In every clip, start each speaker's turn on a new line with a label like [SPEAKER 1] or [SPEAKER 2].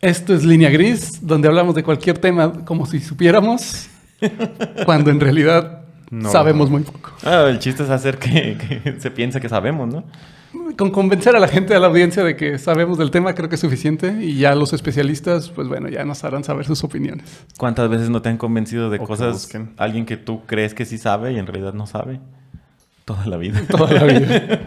[SPEAKER 1] Esto es Línea Gris, donde hablamos de cualquier tema como si supiéramos, cuando en realidad
[SPEAKER 2] No.
[SPEAKER 1] sabemos muy poco.
[SPEAKER 3] Ah, el chiste es hacer que, que se piense que sabemos, ¿no?
[SPEAKER 1] Con convencer a la gente, a la audiencia de que sabemos del tema creo que es suficiente y ya los especialistas, pues bueno, ya nos harán saber sus opiniones.
[SPEAKER 3] ¿Cuántas veces no te han convencido de
[SPEAKER 2] O que
[SPEAKER 3] cosas
[SPEAKER 2] busquen.
[SPEAKER 3] alguien que tú crees que sí sabe y en realidad no sabe? Toda la vida.
[SPEAKER 1] Toda la vida.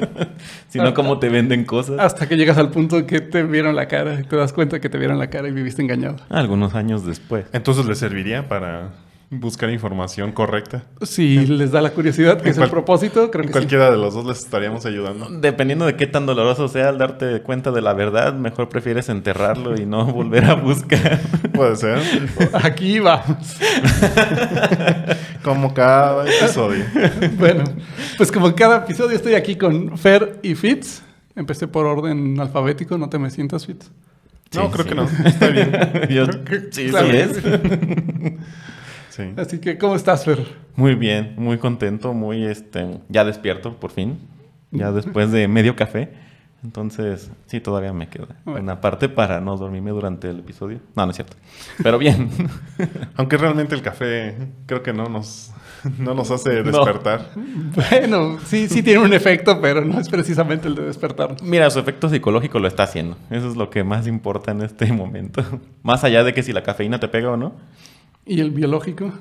[SPEAKER 3] si no, ¿cómo te venden cosas?
[SPEAKER 1] Hasta que llegas al punto que te vieron la cara y te das cuenta que te vieron la cara y viviste engañado.
[SPEAKER 3] Algunos años después.
[SPEAKER 2] Entonces le serviría para buscar información correcta.
[SPEAKER 1] Si les da la curiosidad, que es
[SPEAKER 2] cual-
[SPEAKER 1] el propósito, creo que sí.
[SPEAKER 2] cualquiera de los dos les estaríamos ayudando.
[SPEAKER 3] Dependiendo de qué tan doloroso sea al darte cuenta de la verdad, mejor prefieres enterrarlo y no volver a buscar.
[SPEAKER 2] Puede ser.
[SPEAKER 1] Aquí vamos.
[SPEAKER 2] Como cada episodio.
[SPEAKER 1] Bueno, pues como en cada episodio estoy aquí con Fer y Fitz. Empecé por orden alfabético, no te me sientas, Fitz.
[SPEAKER 2] No,
[SPEAKER 3] Sí,
[SPEAKER 2] creo
[SPEAKER 3] sí.
[SPEAKER 2] que no. Está bien.
[SPEAKER 3] Yo- sí,
[SPEAKER 1] Claro.
[SPEAKER 3] sí es.
[SPEAKER 2] Sí.
[SPEAKER 1] Así que, ¿cómo estás, Fer?
[SPEAKER 3] Muy bien, muy contento, muy este, ya despierto por fin, ya después de medio café. Entonces, sí, todavía me queda
[SPEAKER 1] Bueno.
[SPEAKER 3] una parte para no dormirme durante el episodio. No, no es cierto. Pero bien.
[SPEAKER 2] Aunque realmente el café creo que no nos, no nos hace
[SPEAKER 3] No.
[SPEAKER 2] despertar.
[SPEAKER 1] Bueno, sí, sí tiene un efecto, pero no es precisamente el de despertar.
[SPEAKER 3] Mira, su efecto psicológico lo está haciendo. Eso es lo que más importa en este momento. Más allá de que si la cafeína te pega o no,
[SPEAKER 1] ¿Y el biológico?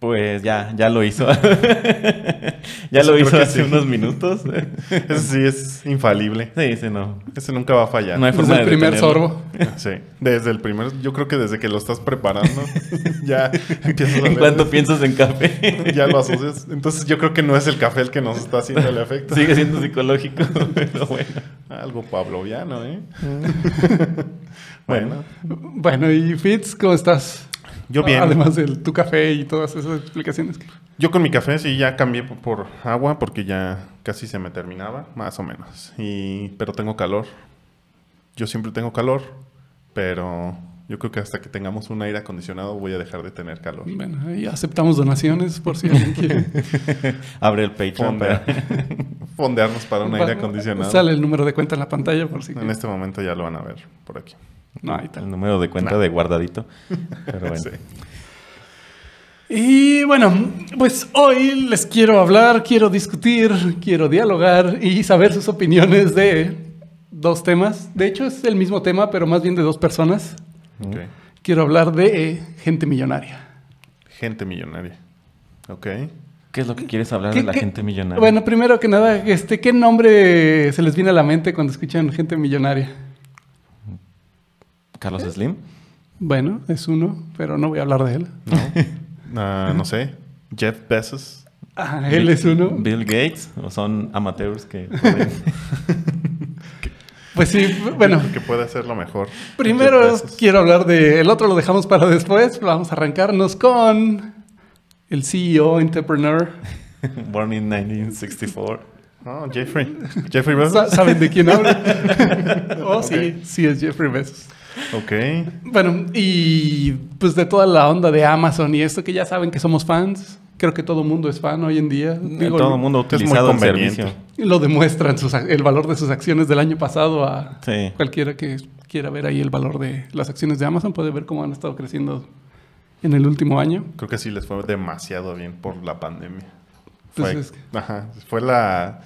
[SPEAKER 3] pues ya, ya lo hizo. ya
[SPEAKER 2] Eso
[SPEAKER 3] lo hizo hace
[SPEAKER 2] sí.
[SPEAKER 3] unos minutos.
[SPEAKER 2] Ese sí es infalible.
[SPEAKER 3] Sí, sí, no.
[SPEAKER 2] Ese nunca va a fallar.
[SPEAKER 3] No hay
[SPEAKER 1] Desde
[SPEAKER 3] forma
[SPEAKER 1] el
[SPEAKER 3] de
[SPEAKER 1] primer
[SPEAKER 3] detenerlo.
[SPEAKER 1] sorbo.
[SPEAKER 2] Sí. Desde el primer, yo creo que desde que lo estás preparando, ya empiezas a
[SPEAKER 3] En cuanto piensas en café,
[SPEAKER 2] ya lo asocias. Entonces yo creo que no es el café el que nos está haciendo el efecto.
[SPEAKER 3] sigue siendo psicológico, pero bueno.
[SPEAKER 2] Algo pavloviano, ¿eh? bueno,
[SPEAKER 1] Bueno, y Fitz, ¿cómo estás?
[SPEAKER 2] Yo bien.
[SPEAKER 1] Además de tu café y todas esas explicaciones.
[SPEAKER 2] Yo con mi café sí ya cambié por, agua porque ya casi se me terminaba, más o menos. Y, pero tengo calor. Yo siempre tengo calor, pero yo creo que hasta que tengamos un aire acondicionado voy a dejar de tener calor.
[SPEAKER 1] Bueno, ahí aceptamos donaciones por si alguien quiere.
[SPEAKER 3] Abre el Patreon.
[SPEAKER 2] Fondear.
[SPEAKER 3] para-
[SPEAKER 2] Fondearnos para un aire acondicionado.
[SPEAKER 1] Sale el número de cuenta en la pantalla por si
[SPEAKER 2] En este momento ya lo van a ver por aquí.
[SPEAKER 1] No, ahí está.
[SPEAKER 3] El número de cuenta de guardadito. Pero bueno.
[SPEAKER 2] Sí.
[SPEAKER 1] Y bueno, pues hoy les quiero hablar, quiero discutir, quiero dialogar y saber sus opiniones de dos temas. De hecho, es el mismo tema, pero más bien de dos personas. Quiero hablar de gente millonaria.
[SPEAKER 2] Gente millonaria. Ok.
[SPEAKER 3] ¿Qué es lo que quieres hablar
[SPEAKER 1] ¿Qué-
[SPEAKER 3] de la
[SPEAKER 1] qué-
[SPEAKER 3] gente millonaria?
[SPEAKER 1] Bueno, primero que nada, este, ¿qué nombre se les viene a la mente cuando escuchan gente millonaria?
[SPEAKER 3] Carlos Slim.
[SPEAKER 1] Bueno, es uno, pero no voy a hablar de él.
[SPEAKER 2] ¿No? Ah, no sé. Jeff Bezos.
[SPEAKER 1] Ah, él es uno.
[SPEAKER 3] Bill Gates. ¿O son amateurs que... pueden-
[SPEAKER 1] Pues sí, bueno,
[SPEAKER 2] Que puede hacerlo mejor.
[SPEAKER 1] Primero quiero hablar de el otro lo dejamos para después. Vamos a arrancarnos con el CEO entrepreneur.
[SPEAKER 3] Born in 1964.
[SPEAKER 2] Oh, Jeffrey. Jeffrey Bezos.
[SPEAKER 1] ¿Saben de quién hablo? oh, sí, sí es Jeffrey Bezos.
[SPEAKER 2] Ok.
[SPEAKER 1] Bueno, y pues de toda la onda de Amazon y esto que ya saben que somos fans. Creo que todo mundo es fan hoy en día. Digo,
[SPEAKER 3] Todo el mundo ha
[SPEAKER 2] es muy
[SPEAKER 3] utilizado el servicio.
[SPEAKER 1] Lo demuestran sus el valor de sus acciones del año pasado a
[SPEAKER 3] Sí.
[SPEAKER 1] cualquiera que quiera ver ahí el valor de las acciones de Amazon. Puede ver cómo han estado creciendo en el último año.
[SPEAKER 2] Creo que sí les fue demasiado bien por la pandemia.
[SPEAKER 1] Pues
[SPEAKER 2] ajá, fue la...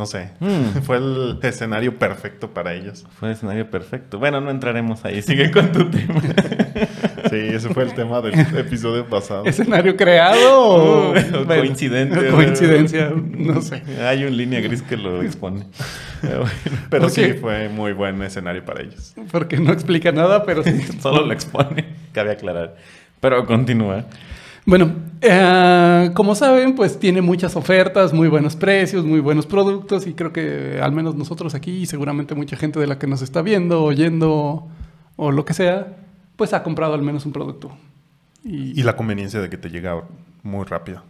[SPEAKER 2] No sé.
[SPEAKER 3] Mm.
[SPEAKER 2] Fue el escenario perfecto para ellos.
[SPEAKER 3] Fue el escenario perfecto. Bueno, no entraremos ahí. Sigue con tu tema.
[SPEAKER 2] Sí, ese fue el tema del episodio pasado.
[SPEAKER 1] ¿Escenario creado o,
[SPEAKER 3] O
[SPEAKER 1] bueno,
[SPEAKER 3] coincidente.
[SPEAKER 1] coincidencia? No sé.
[SPEAKER 3] Hay un línea gris que lo expone. Pero bueno,
[SPEAKER 2] Pero
[SPEAKER 1] ¿Por
[SPEAKER 2] sí fue muy buen escenario para ellos.
[SPEAKER 1] Porque no explica nada, pero sí.
[SPEAKER 3] solo lo expone. Cabe aclarar. Pero continúa.
[SPEAKER 1] Bueno, eh, como saben, pues tiene muchas ofertas, muy buenos precios, muy buenos productos y creo que al menos nosotros aquí y seguramente mucha gente de la que nos está viendo, oyendo o lo que sea, pues ha comprado al menos un producto. Y,
[SPEAKER 2] Y la conveniencia de que te llega muy rápido.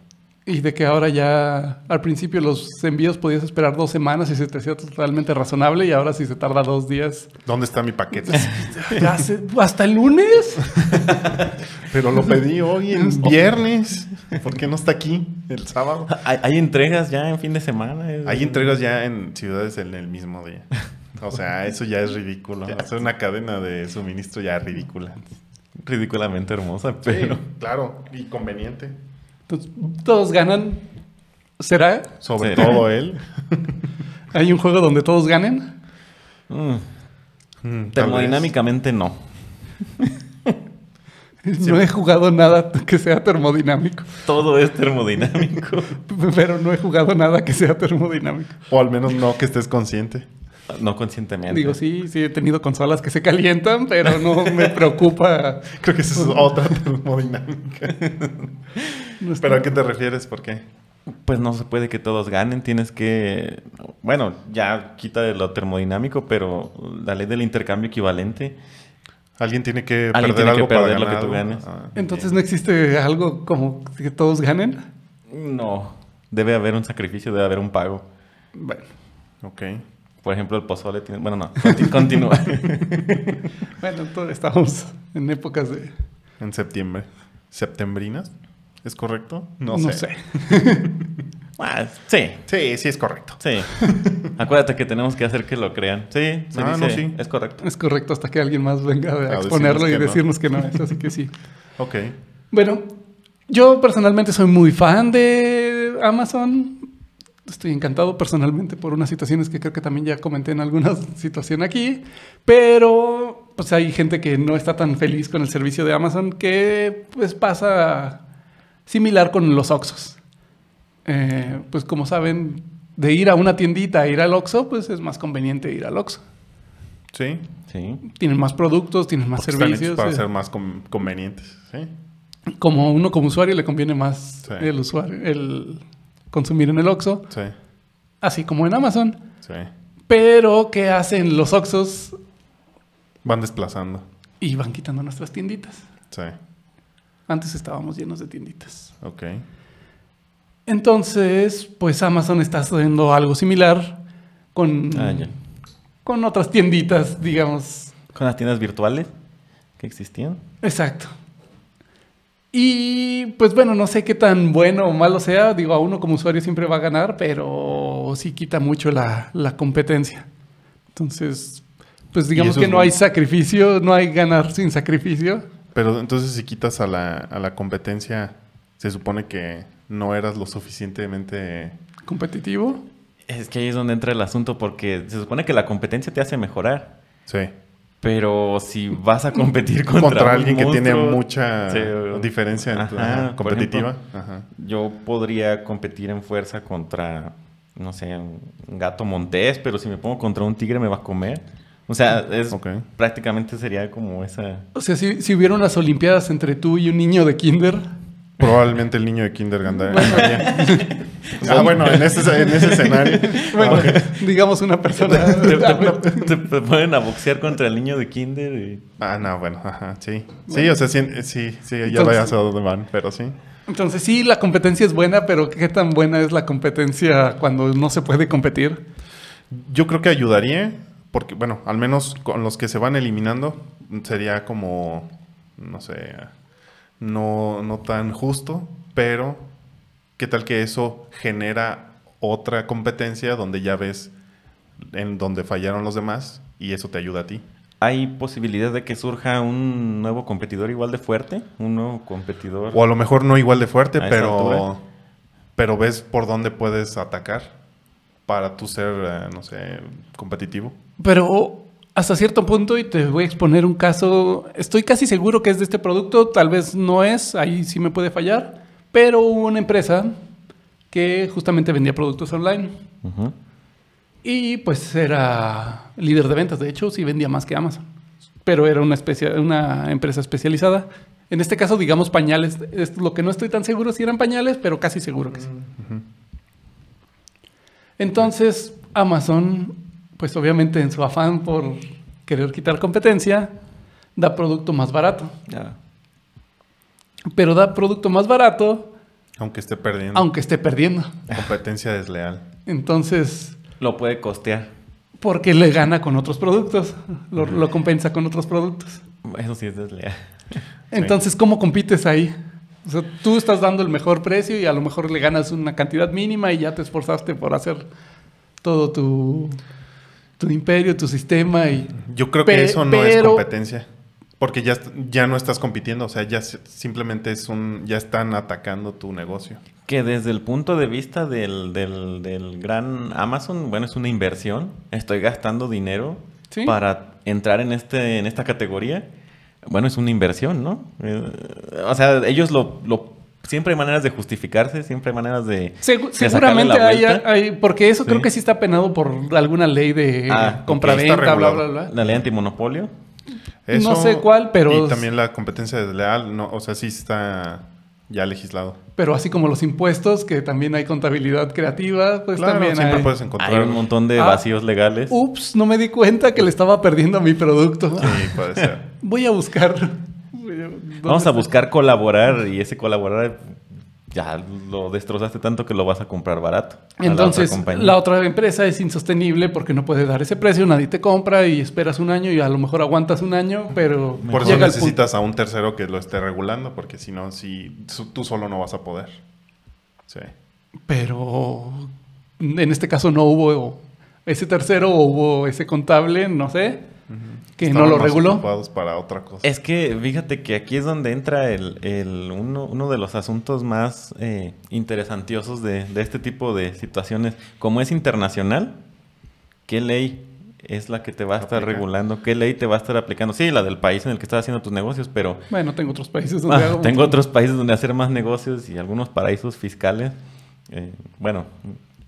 [SPEAKER 1] Y de que ahora ya al principio los envíos podías esperar dos semanas y se te hacía totalmente razonable y ahora si se tarda dos días,
[SPEAKER 2] ¿Dónde está mi paquete?
[SPEAKER 1] ya se- ¿hasta el lunes?
[SPEAKER 2] Pero lo pedí hoy en viernes. ¿Por qué no está aquí el sábado?
[SPEAKER 3] Hay, hay entregas ya en fin de semana.
[SPEAKER 2] Hay entregas ya en ciudades en el mismo día. O sea, eso ya es ridículo. Hacer una cadena de suministro ya ridícula.
[SPEAKER 3] Ridículamente hermosa, pero...
[SPEAKER 2] Sí, claro, y conveniente.
[SPEAKER 1] Entonces, todos ganan. ¿Será?
[SPEAKER 2] Sobre
[SPEAKER 3] ¿Será?
[SPEAKER 2] todo él.
[SPEAKER 1] ¿Hay un juego donde todos ganen?
[SPEAKER 3] Mm,
[SPEAKER 2] Mm,
[SPEAKER 3] termodinámicamente no.
[SPEAKER 1] No he jugado nada que sea termodinámico.
[SPEAKER 3] Todo es termodinámico.
[SPEAKER 1] Pero no he jugado nada que sea termodinámico.
[SPEAKER 2] O al menos no que estés consciente.
[SPEAKER 3] No conscientemente.
[SPEAKER 1] Digo, sí, sí he tenido consolas que se calientan, pero no me preocupa.
[SPEAKER 2] Creo que esa es otra termodinámica.
[SPEAKER 1] No
[SPEAKER 2] ¿Pero a qué te refieres? ¿Por qué?
[SPEAKER 3] Pues no se puede que todos ganen, tienes que... Bueno, ya quita de lo termodinámico, pero la ley del intercambio equivalente.
[SPEAKER 2] Alguien tiene que
[SPEAKER 3] Alguien
[SPEAKER 2] perder
[SPEAKER 3] tiene que
[SPEAKER 2] algo para
[SPEAKER 3] perder lo
[SPEAKER 2] ganar
[SPEAKER 3] que tú ganes.
[SPEAKER 2] Ah,
[SPEAKER 1] Entonces
[SPEAKER 2] bien.
[SPEAKER 1] no existe algo como que todos ganen.
[SPEAKER 3] No, debe haber un sacrificio, debe haber un pago.
[SPEAKER 1] Bueno,
[SPEAKER 2] Ok.
[SPEAKER 3] Por ejemplo, el pozole tiene... Bueno, no, conti- continúa.
[SPEAKER 1] bueno, entonces estamos en épocas de...
[SPEAKER 2] En septiembre. ¿Septembrinas? ¿Es correcto?
[SPEAKER 1] No,
[SPEAKER 2] No,
[SPEAKER 1] sé.
[SPEAKER 3] Ah, sí,
[SPEAKER 2] Sí, sí es correcto.
[SPEAKER 3] sí. Acuérdate que tenemos que hacer que lo crean. Sí, se
[SPEAKER 2] Ah,
[SPEAKER 3] dice,
[SPEAKER 2] no, sí.
[SPEAKER 3] es correcto.
[SPEAKER 1] Es correcto hasta que alguien más venga a exponerlo y
[SPEAKER 2] que no.
[SPEAKER 1] decirnos que no es. Así que sí.
[SPEAKER 2] Ok.
[SPEAKER 1] Bueno, yo personalmente soy muy fan de Amazon. Estoy encantado personalmente por unas situaciones que creo que también ya comenté en alguna situación aquí. Pero pues hay gente que no está tan feliz con el servicio de Amazon que pues pasa similar con los Oxos. Eh, pues como saben, de ir a una tiendita a ir al Oxxo, pues es más conveniente ir al Oxxo.
[SPEAKER 2] Sí.
[SPEAKER 3] Sí.
[SPEAKER 1] Tienen más productos, tienen más
[SPEAKER 2] Porque están hechos
[SPEAKER 1] servicios.
[SPEAKER 2] para
[SPEAKER 1] eh.
[SPEAKER 2] ser más con- convenientes. Sí.
[SPEAKER 1] como uno como usuario le conviene más
[SPEAKER 2] Sí.
[SPEAKER 1] el usuario el consumir en el Oxxo,
[SPEAKER 2] Sí.
[SPEAKER 1] así como en Amazon.
[SPEAKER 2] Sí.
[SPEAKER 1] Pero ¿qué hacen los Oxxos?
[SPEAKER 2] Van desplazando.
[SPEAKER 1] Y van quitando nuestras tienditas.
[SPEAKER 2] Sí.
[SPEAKER 1] Antes estábamos llenos de tienditas.
[SPEAKER 2] Ok.
[SPEAKER 1] Entonces, pues Amazon está haciendo algo similar con,
[SPEAKER 3] Ah, ya.
[SPEAKER 1] con otras tienditas, digamos.
[SPEAKER 3] Con las tiendas virtuales que existían.
[SPEAKER 1] Exacto. Y pues bueno, no sé qué tan bueno o malo sea. Digo, a uno como usuario siempre va a ganar, pero sí quita mucho la, la competencia. Entonces, pues digamos que no
[SPEAKER 2] bueno.
[SPEAKER 1] hay sacrificio, no hay ganar sin sacrificio.
[SPEAKER 2] Pero entonces si quitas a la, a la competencia, se supone que no eras lo suficientemente...
[SPEAKER 1] Competitivo.
[SPEAKER 3] Es que ahí es donde entra el asunto porque se supone que la competencia te hace mejorar.
[SPEAKER 2] Sí.
[SPEAKER 3] Pero si vas a competir contra,
[SPEAKER 2] Contra, alguien que tiene mucha
[SPEAKER 3] sí,
[SPEAKER 2] diferencia en tu-
[SPEAKER 3] ajá,
[SPEAKER 2] ajá, competitiva.
[SPEAKER 3] ejemplo,
[SPEAKER 2] Ajá.
[SPEAKER 3] Yo podría competir en fuerza contra, no sé, un gato montés, pero si me pongo contra un tigre me va a comer. O sea, es
[SPEAKER 2] Ok.
[SPEAKER 3] prácticamente sería como esa...
[SPEAKER 1] O sea, si, si hubiera unas olimpiadas entre tú y un niño de kinder,
[SPEAKER 2] Probablemente el niño de Kinder ganaría. ah, bueno, en ese, en ese escenario.
[SPEAKER 1] bueno,
[SPEAKER 2] Ah,
[SPEAKER 1] digamos una persona...
[SPEAKER 3] te, te- te- te ponen a boxear contra el niño de kinder y...
[SPEAKER 2] Ah, no, bueno, ajá, sí. Sí, o sea, sí, sí, sí ya
[SPEAKER 1] Entonces-
[SPEAKER 2] vayas a dónde van, pero sí.
[SPEAKER 1] Entonces sí, la competencia es buena, pero ¿qué tan buena es la competencia cuando no se puede competir?
[SPEAKER 2] Yo creo que ayudaría, porque, bueno, al menos con los que se van eliminando, sería como, no sé, no, no tan justo, pero ¿qué tal que eso genera otra competencia donde ya ves en donde fallaron los demás y eso te ayuda a ti?
[SPEAKER 3] ¿Hay posibilidad de que surja un nuevo competidor igual de fuerte? ¿Un nuevo competidor?
[SPEAKER 2] O a lo mejor no igual de fuerte,
[SPEAKER 3] ¿A esa
[SPEAKER 2] pero, pero ves por dónde puedes atacar para tú ser, eh, no sé, competitivo.
[SPEAKER 1] Pero hasta cierto punto, y te voy a exponer un caso, estoy casi seguro que es de este producto, tal vez no es, ahí sí me puede fallar, pero hubo una empresa que justamente vendía productos online y pues era líder de ventas, de hecho sí vendía más que Amazon, pero era una, especia- una empresa especializada. En este caso, digamos pañales, es lo que no estoy tan seguro si eran pañales, pero casi seguro que sí. Entonces, Amazon, pues obviamente en su afán por querer quitar competencia, da producto más barato.
[SPEAKER 3] Ya.
[SPEAKER 1] Pero da producto más barato
[SPEAKER 2] Aunque esté perdiendo.
[SPEAKER 1] aunque esté perdiendo.
[SPEAKER 2] Competencia desleal.
[SPEAKER 1] Entonces,
[SPEAKER 3] Lo puede costear.
[SPEAKER 1] porque le gana con otros productos, lo, lo compensa con otros productos.
[SPEAKER 3] Eso sí es desleal.
[SPEAKER 1] Entonces, ¿cómo compites ahí? O sea, tú estás dando el mejor precio y a lo mejor le ganas una cantidad mínima y ya te esforzaste por hacer todo tu... tu imperio, tu sistema y...
[SPEAKER 2] Yo creo que
[SPEAKER 1] Pe-
[SPEAKER 2] eso no es
[SPEAKER 1] pero-
[SPEAKER 2] competencia. Porque ya, ya no estás compitiendo, o sea, ya simplemente es un, ya están atacando tu negocio.
[SPEAKER 3] Que desde el punto de vista del, del- del gran Amazon, bueno, es una inversión. Estoy gastando dinero
[SPEAKER 1] Sí.
[SPEAKER 3] para entrar en, este, en esta categoría. Bueno, es una inversión, ¿no? Eh, o sea, ellos lo, lo- Siempre hay maneras de justificarse, siempre hay maneras de...
[SPEAKER 1] Segu-
[SPEAKER 3] de sacarle
[SPEAKER 1] seguramente
[SPEAKER 3] la
[SPEAKER 1] hay, porque eso
[SPEAKER 3] Sí.
[SPEAKER 1] creo que sí está penado por alguna ley de
[SPEAKER 3] Ah, ok,
[SPEAKER 1] compraventa, bla, bla, bla.
[SPEAKER 3] La ley antimonopolio.
[SPEAKER 1] No sé cuál, pero-
[SPEAKER 2] Y también la competencia desleal, no, o sea, sí está ya legislado.
[SPEAKER 1] Pero así como los impuestos, que también hay contabilidad creativa, pues
[SPEAKER 2] claro,
[SPEAKER 1] también
[SPEAKER 2] siempre
[SPEAKER 1] hay...
[SPEAKER 2] puedes encontrar.
[SPEAKER 3] Hay un montón de
[SPEAKER 1] Ah.
[SPEAKER 3] vacíos legales.
[SPEAKER 1] Ups, no me di cuenta que le estaba perdiendo a mi producto.
[SPEAKER 2] Sí, puede ser.
[SPEAKER 1] Voy a buscar.
[SPEAKER 3] Vamos
[SPEAKER 1] ¿dónde
[SPEAKER 3] a buscar colaborar y ese colaborar ya lo destrozaste tanto que lo vas a comprar barato. la
[SPEAKER 1] Entonces,
[SPEAKER 3] otra
[SPEAKER 1] la otra empresa es insostenible porque no puede dar ese precio, nadie te compra y esperas un año y a lo mejor aguantas un año, pero
[SPEAKER 2] Por eso
[SPEAKER 1] punto-
[SPEAKER 2] necesitas a un tercero que lo esté regulando, porque si no, si tú solo no vas a poder. Sí.
[SPEAKER 1] Pero en este caso no hubo ese tercero o hubo ese contable, no sé, que no lo reguló.
[SPEAKER 2] ocupados para otra cosa.
[SPEAKER 3] Es que fíjate que aquí es donde entra el, el- uno, uno de los asuntos más eh, interesantiosos de, de este tipo de situaciones. Como es internacional, ¿qué ley es la que te va a estar
[SPEAKER 2] Aplica.
[SPEAKER 3] regulando? ¿Qué ley te va a estar aplicando? Sí, la del país en el que estás haciendo tus negocios, pero
[SPEAKER 1] Bueno, tengo otros países donde
[SPEAKER 3] Ah,
[SPEAKER 1] hago
[SPEAKER 3] tengo otros países donde hacer más negocios y algunos paraísos fiscales. Eh, bueno,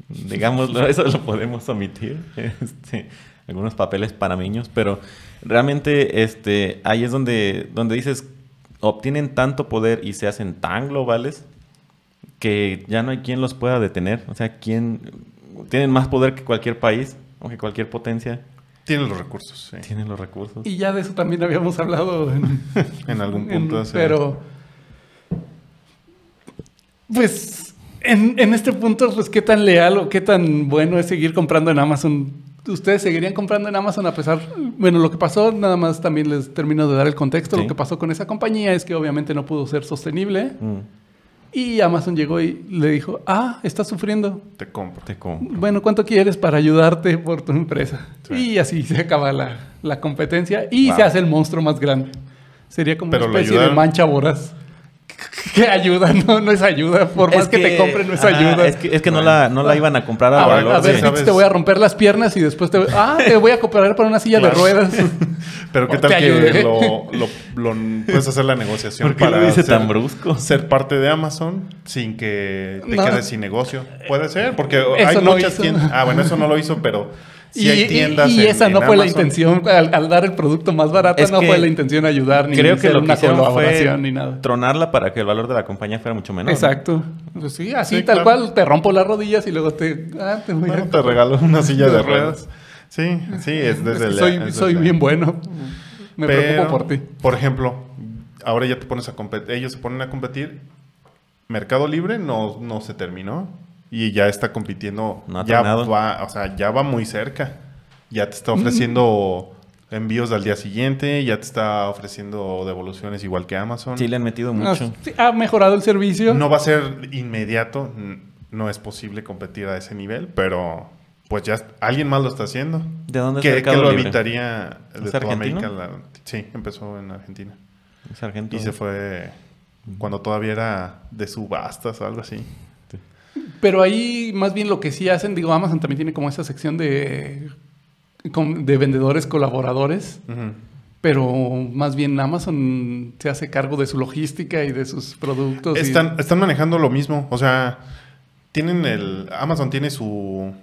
[SPEAKER 3] digámoslo, eso lo podemos omitir. Este, algunos papeles panameños, pero realmente este, ahí es donde, donde dices, obtienen tanto poder y se hacen tan globales que ya no hay quien los pueda detener. O sea, quien tienen más poder que cualquier país o que cualquier potencia.
[SPEAKER 2] Tienen los recursos, sí.
[SPEAKER 3] Tienen los recursos.
[SPEAKER 1] Y ya de eso también habíamos hablado en,
[SPEAKER 2] En algún
[SPEAKER 1] en-
[SPEAKER 2] punto. sí.
[SPEAKER 1] pero pues en, en este punto, pues qué tan leal o qué tan bueno es seguir comprando en Amazon. ¿Ustedes seguirían comprando en Amazon a pesar? Bueno, lo que pasó, nada más también les termino de dar el contexto.
[SPEAKER 3] Sí.
[SPEAKER 1] Lo que pasó con esa compañía es que obviamente no pudo ser sostenible.
[SPEAKER 3] Mm,
[SPEAKER 1] Y Amazon llegó y le dijo, ah, estás sufriendo.
[SPEAKER 2] Te compro.
[SPEAKER 3] te compro.
[SPEAKER 1] Bueno, ¿cuánto quieres para ayudarte por tu empresa?
[SPEAKER 2] Sí.
[SPEAKER 1] Y así se acaba la, la competencia y
[SPEAKER 3] Wow.
[SPEAKER 1] se hace el monstruo más grande. Sería como
[SPEAKER 2] Pero
[SPEAKER 1] una especie de mancha voraz. ¿Qué ayuda? No, no es ayuda. Por más
[SPEAKER 3] Es
[SPEAKER 1] que, te compren, no es
[SPEAKER 3] ajá,
[SPEAKER 1] ayuda.
[SPEAKER 3] Es que, es que no, la, no la iban a comprar a
[SPEAKER 1] a, ver, a
[SPEAKER 3] valor
[SPEAKER 1] ver. Fitz, te voy a romper las piernas y después te, ah, te voy a comprar para una silla
[SPEAKER 2] Claro.
[SPEAKER 1] de ruedas.
[SPEAKER 2] Pero qué tal que lo, lo- lo- puedes hacer la negociación
[SPEAKER 3] ¿Por qué
[SPEAKER 2] para
[SPEAKER 3] lo dice
[SPEAKER 2] ser,
[SPEAKER 3] tan brusco?
[SPEAKER 2] ser parte de Amazon sin que te
[SPEAKER 1] No.
[SPEAKER 2] quedes sin negocio. Puede ser, porque
[SPEAKER 1] Eso
[SPEAKER 2] hay
[SPEAKER 1] no
[SPEAKER 2] muchas tiendas. Ah, bueno, eso no lo hizo, pero sí
[SPEAKER 1] y
[SPEAKER 2] hay tiendas.
[SPEAKER 1] y
[SPEAKER 2] en-
[SPEAKER 1] esa no
[SPEAKER 2] en
[SPEAKER 1] fue la intención. Al, al dar el producto más barato,
[SPEAKER 3] Es
[SPEAKER 1] no fue la intención ayudar ni
[SPEAKER 3] Creo que
[SPEAKER 1] hacer
[SPEAKER 3] lo que
[SPEAKER 1] una colaboración
[SPEAKER 3] fue
[SPEAKER 1] ni nada.
[SPEAKER 3] tronarla para que el valor de la compañía fuera mucho menor. ¿no?
[SPEAKER 1] Exacto. Pues sí, así
[SPEAKER 2] Sí,
[SPEAKER 1] tal
[SPEAKER 2] claro.
[SPEAKER 1] cual, te rompo las rodillas y luego te... Ah, te voy a-
[SPEAKER 2] Bueno, te regaló una silla
[SPEAKER 1] De ruedas.
[SPEAKER 2] Sí, sí, es desde
[SPEAKER 1] Es que
[SPEAKER 2] la-
[SPEAKER 1] soy,
[SPEAKER 2] es
[SPEAKER 1] soy
[SPEAKER 2] desde-
[SPEAKER 1] bien bueno. Me
[SPEAKER 2] Pero,
[SPEAKER 1] preocupo por ti.
[SPEAKER 2] Por ejemplo, ahora ya te pones a competir, ellos se ponen a competir. Mercado Libre no, no se terminó y ya está compitiendo.
[SPEAKER 3] No ha
[SPEAKER 2] ya
[SPEAKER 3] tronado.
[SPEAKER 2] va, o sea, ya va muy cerca. Ya te está ofreciendo envíos al día siguiente, ya te está ofreciendo devoluciones igual que Amazon.
[SPEAKER 3] Sí, le han metido mucho.
[SPEAKER 1] sí, ha mejorado el servicio.
[SPEAKER 2] No va a ser inmediato, no es posible competir a ese nivel, pero pues ya alguien más lo está haciendo.
[SPEAKER 3] ¿De dónde es
[SPEAKER 2] ¿Qué,
[SPEAKER 3] Mercado
[SPEAKER 2] qué lo
[SPEAKER 3] Libre?
[SPEAKER 2] evitaría de
[SPEAKER 3] ¿Es
[SPEAKER 2] toda
[SPEAKER 3] argentino?
[SPEAKER 2] América? La- sí, empezó en Argentina.
[SPEAKER 3] Es.
[SPEAKER 2] Y se fue cuando todavía era de subastas o algo así.
[SPEAKER 1] Pero ahí más bien lo que sí hacen, digo, Amazon también tiene como esa sección de, de vendedores colaboradores. Pero más bien Amazon se hace cargo de su logística y de sus productos. y-
[SPEAKER 2] Están, están manejando lo mismo. O sea, tienen el. Amazon tiene su.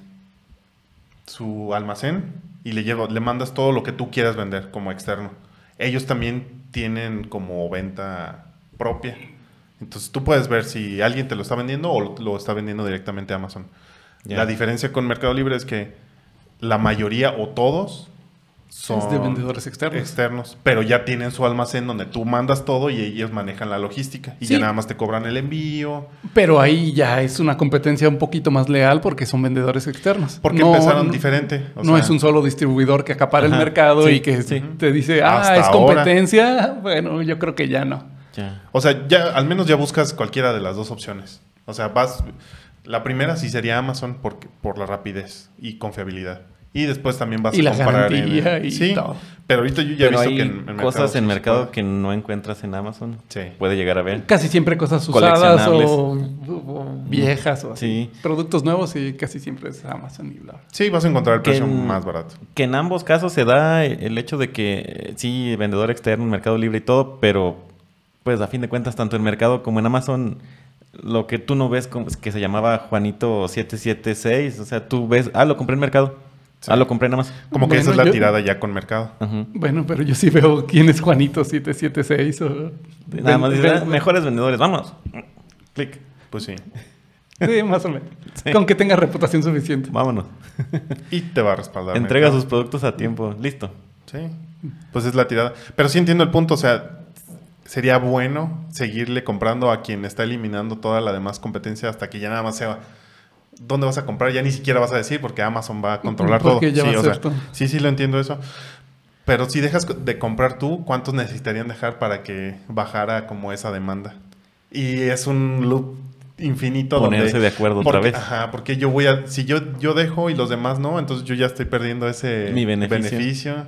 [SPEAKER 2] su almacén y le lleva, le mandas todo lo que tú quieras vender como externo. Ellos también tienen como venta propia. Entonces tú puedes ver si alguien te lo está vendiendo o lo, está vendiendo directamente a Amazon. La diferencia con Mercado Libre es que la mayoría o todos son
[SPEAKER 1] Es de vendedores externos.
[SPEAKER 2] externos, pero ya tienen su almacén donde tú mandas todo y ellos manejan la logística y
[SPEAKER 1] Sí.
[SPEAKER 2] ya nada más te cobran el envío.
[SPEAKER 1] Pero ahí ya es una competencia un poquito más leal porque son vendedores externos.
[SPEAKER 2] Porque
[SPEAKER 1] No-
[SPEAKER 2] empezaron
[SPEAKER 1] no-
[SPEAKER 2] diferente. o
[SPEAKER 1] no
[SPEAKER 2] sea,
[SPEAKER 1] es un solo distribuidor que acapara el mercado
[SPEAKER 3] sí,
[SPEAKER 1] y que
[SPEAKER 3] sí.
[SPEAKER 1] te dice, ah,
[SPEAKER 2] Hasta
[SPEAKER 1] es
[SPEAKER 2] ahora.
[SPEAKER 1] competencia. Bueno, yo creo que ya no.
[SPEAKER 2] O sea, ya al menos ya buscas cualquiera de las dos opciones. O sea, vas. La primera sí sería Amazon por, por la rapidez y confiabilidad. Y después también vas
[SPEAKER 1] Y
[SPEAKER 2] a
[SPEAKER 1] la
[SPEAKER 2] comparar
[SPEAKER 1] garantía
[SPEAKER 2] en...
[SPEAKER 1] y
[SPEAKER 2] sí,
[SPEAKER 1] todo.
[SPEAKER 2] pero ahorita yo ya he
[SPEAKER 3] Pero
[SPEAKER 2] visto
[SPEAKER 3] hay
[SPEAKER 2] que en, en
[SPEAKER 3] cosas en mercado que no encuentras en Amazon.
[SPEAKER 2] Sí.
[SPEAKER 3] Puede llegar a ver.
[SPEAKER 1] Casi siempre cosas usadas o, o viejas o así.
[SPEAKER 3] Sí.
[SPEAKER 1] Productos nuevos y casi siempre es Amazon y bla.
[SPEAKER 2] Sí, vas a encontrar el
[SPEAKER 3] Que
[SPEAKER 2] precio
[SPEAKER 3] en-
[SPEAKER 2] más barato.
[SPEAKER 3] Que en ambos casos se da el hecho de que eh, sí, vendedor externo, Mercado Libre y todo, pero pues a fin de cuentas, tanto en Mercado como en Amazon, lo que tú no ves como es que se llamaba Juanito 776, o sea, tú ves, ah, lo compré en Mercado,
[SPEAKER 2] Sí.
[SPEAKER 3] ah, lo compré en Amazon.
[SPEAKER 2] Como que esa es la
[SPEAKER 1] yo-
[SPEAKER 2] tirada ya con mercado.
[SPEAKER 1] Bueno, pero yo sí veo quién es Juanito 776 o...
[SPEAKER 3] Nada más dices, ah, mejores vendedores, vamos. Clic,
[SPEAKER 2] Pues sí.
[SPEAKER 1] Sí, más o menos.
[SPEAKER 3] Sí.
[SPEAKER 1] Con que tenga reputación suficiente.
[SPEAKER 3] vámonos.
[SPEAKER 2] Y te va a respaldar.
[SPEAKER 3] Entrega
[SPEAKER 2] mercado.
[SPEAKER 3] sus productos a tiempo, listo.
[SPEAKER 2] Sí. Pues es la tirada. Pero sí entiendo el punto. O sea, sería bueno seguirle comprando a quien está eliminando toda la demás competencia hasta que ya nada más sea. ¿Dónde vas a comprar? Ya ni siquiera vas a decir porque Amazon va a controlar
[SPEAKER 1] Porque
[SPEAKER 2] todo.
[SPEAKER 1] ya
[SPEAKER 2] sí,
[SPEAKER 1] va a
[SPEAKER 2] o
[SPEAKER 1] ser
[SPEAKER 2] sea,
[SPEAKER 1] todo.
[SPEAKER 2] sí, sí, lo entiendo eso. Pero si dejas de comprar tú, ¿cuántos necesitarían dejar para que bajara como esa demanda? Y es un loop infinito
[SPEAKER 3] Ponerse
[SPEAKER 2] donde...
[SPEAKER 3] de acuerdo
[SPEAKER 2] porque-
[SPEAKER 3] otra vez.
[SPEAKER 2] Ajá, porque yo voy a... Si yo, yo dejo y los demás no, entonces yo ya estoy perdiendo ese
[SPEAKER 3] Mi beneficio.
[SPEAKER 2] beneficio.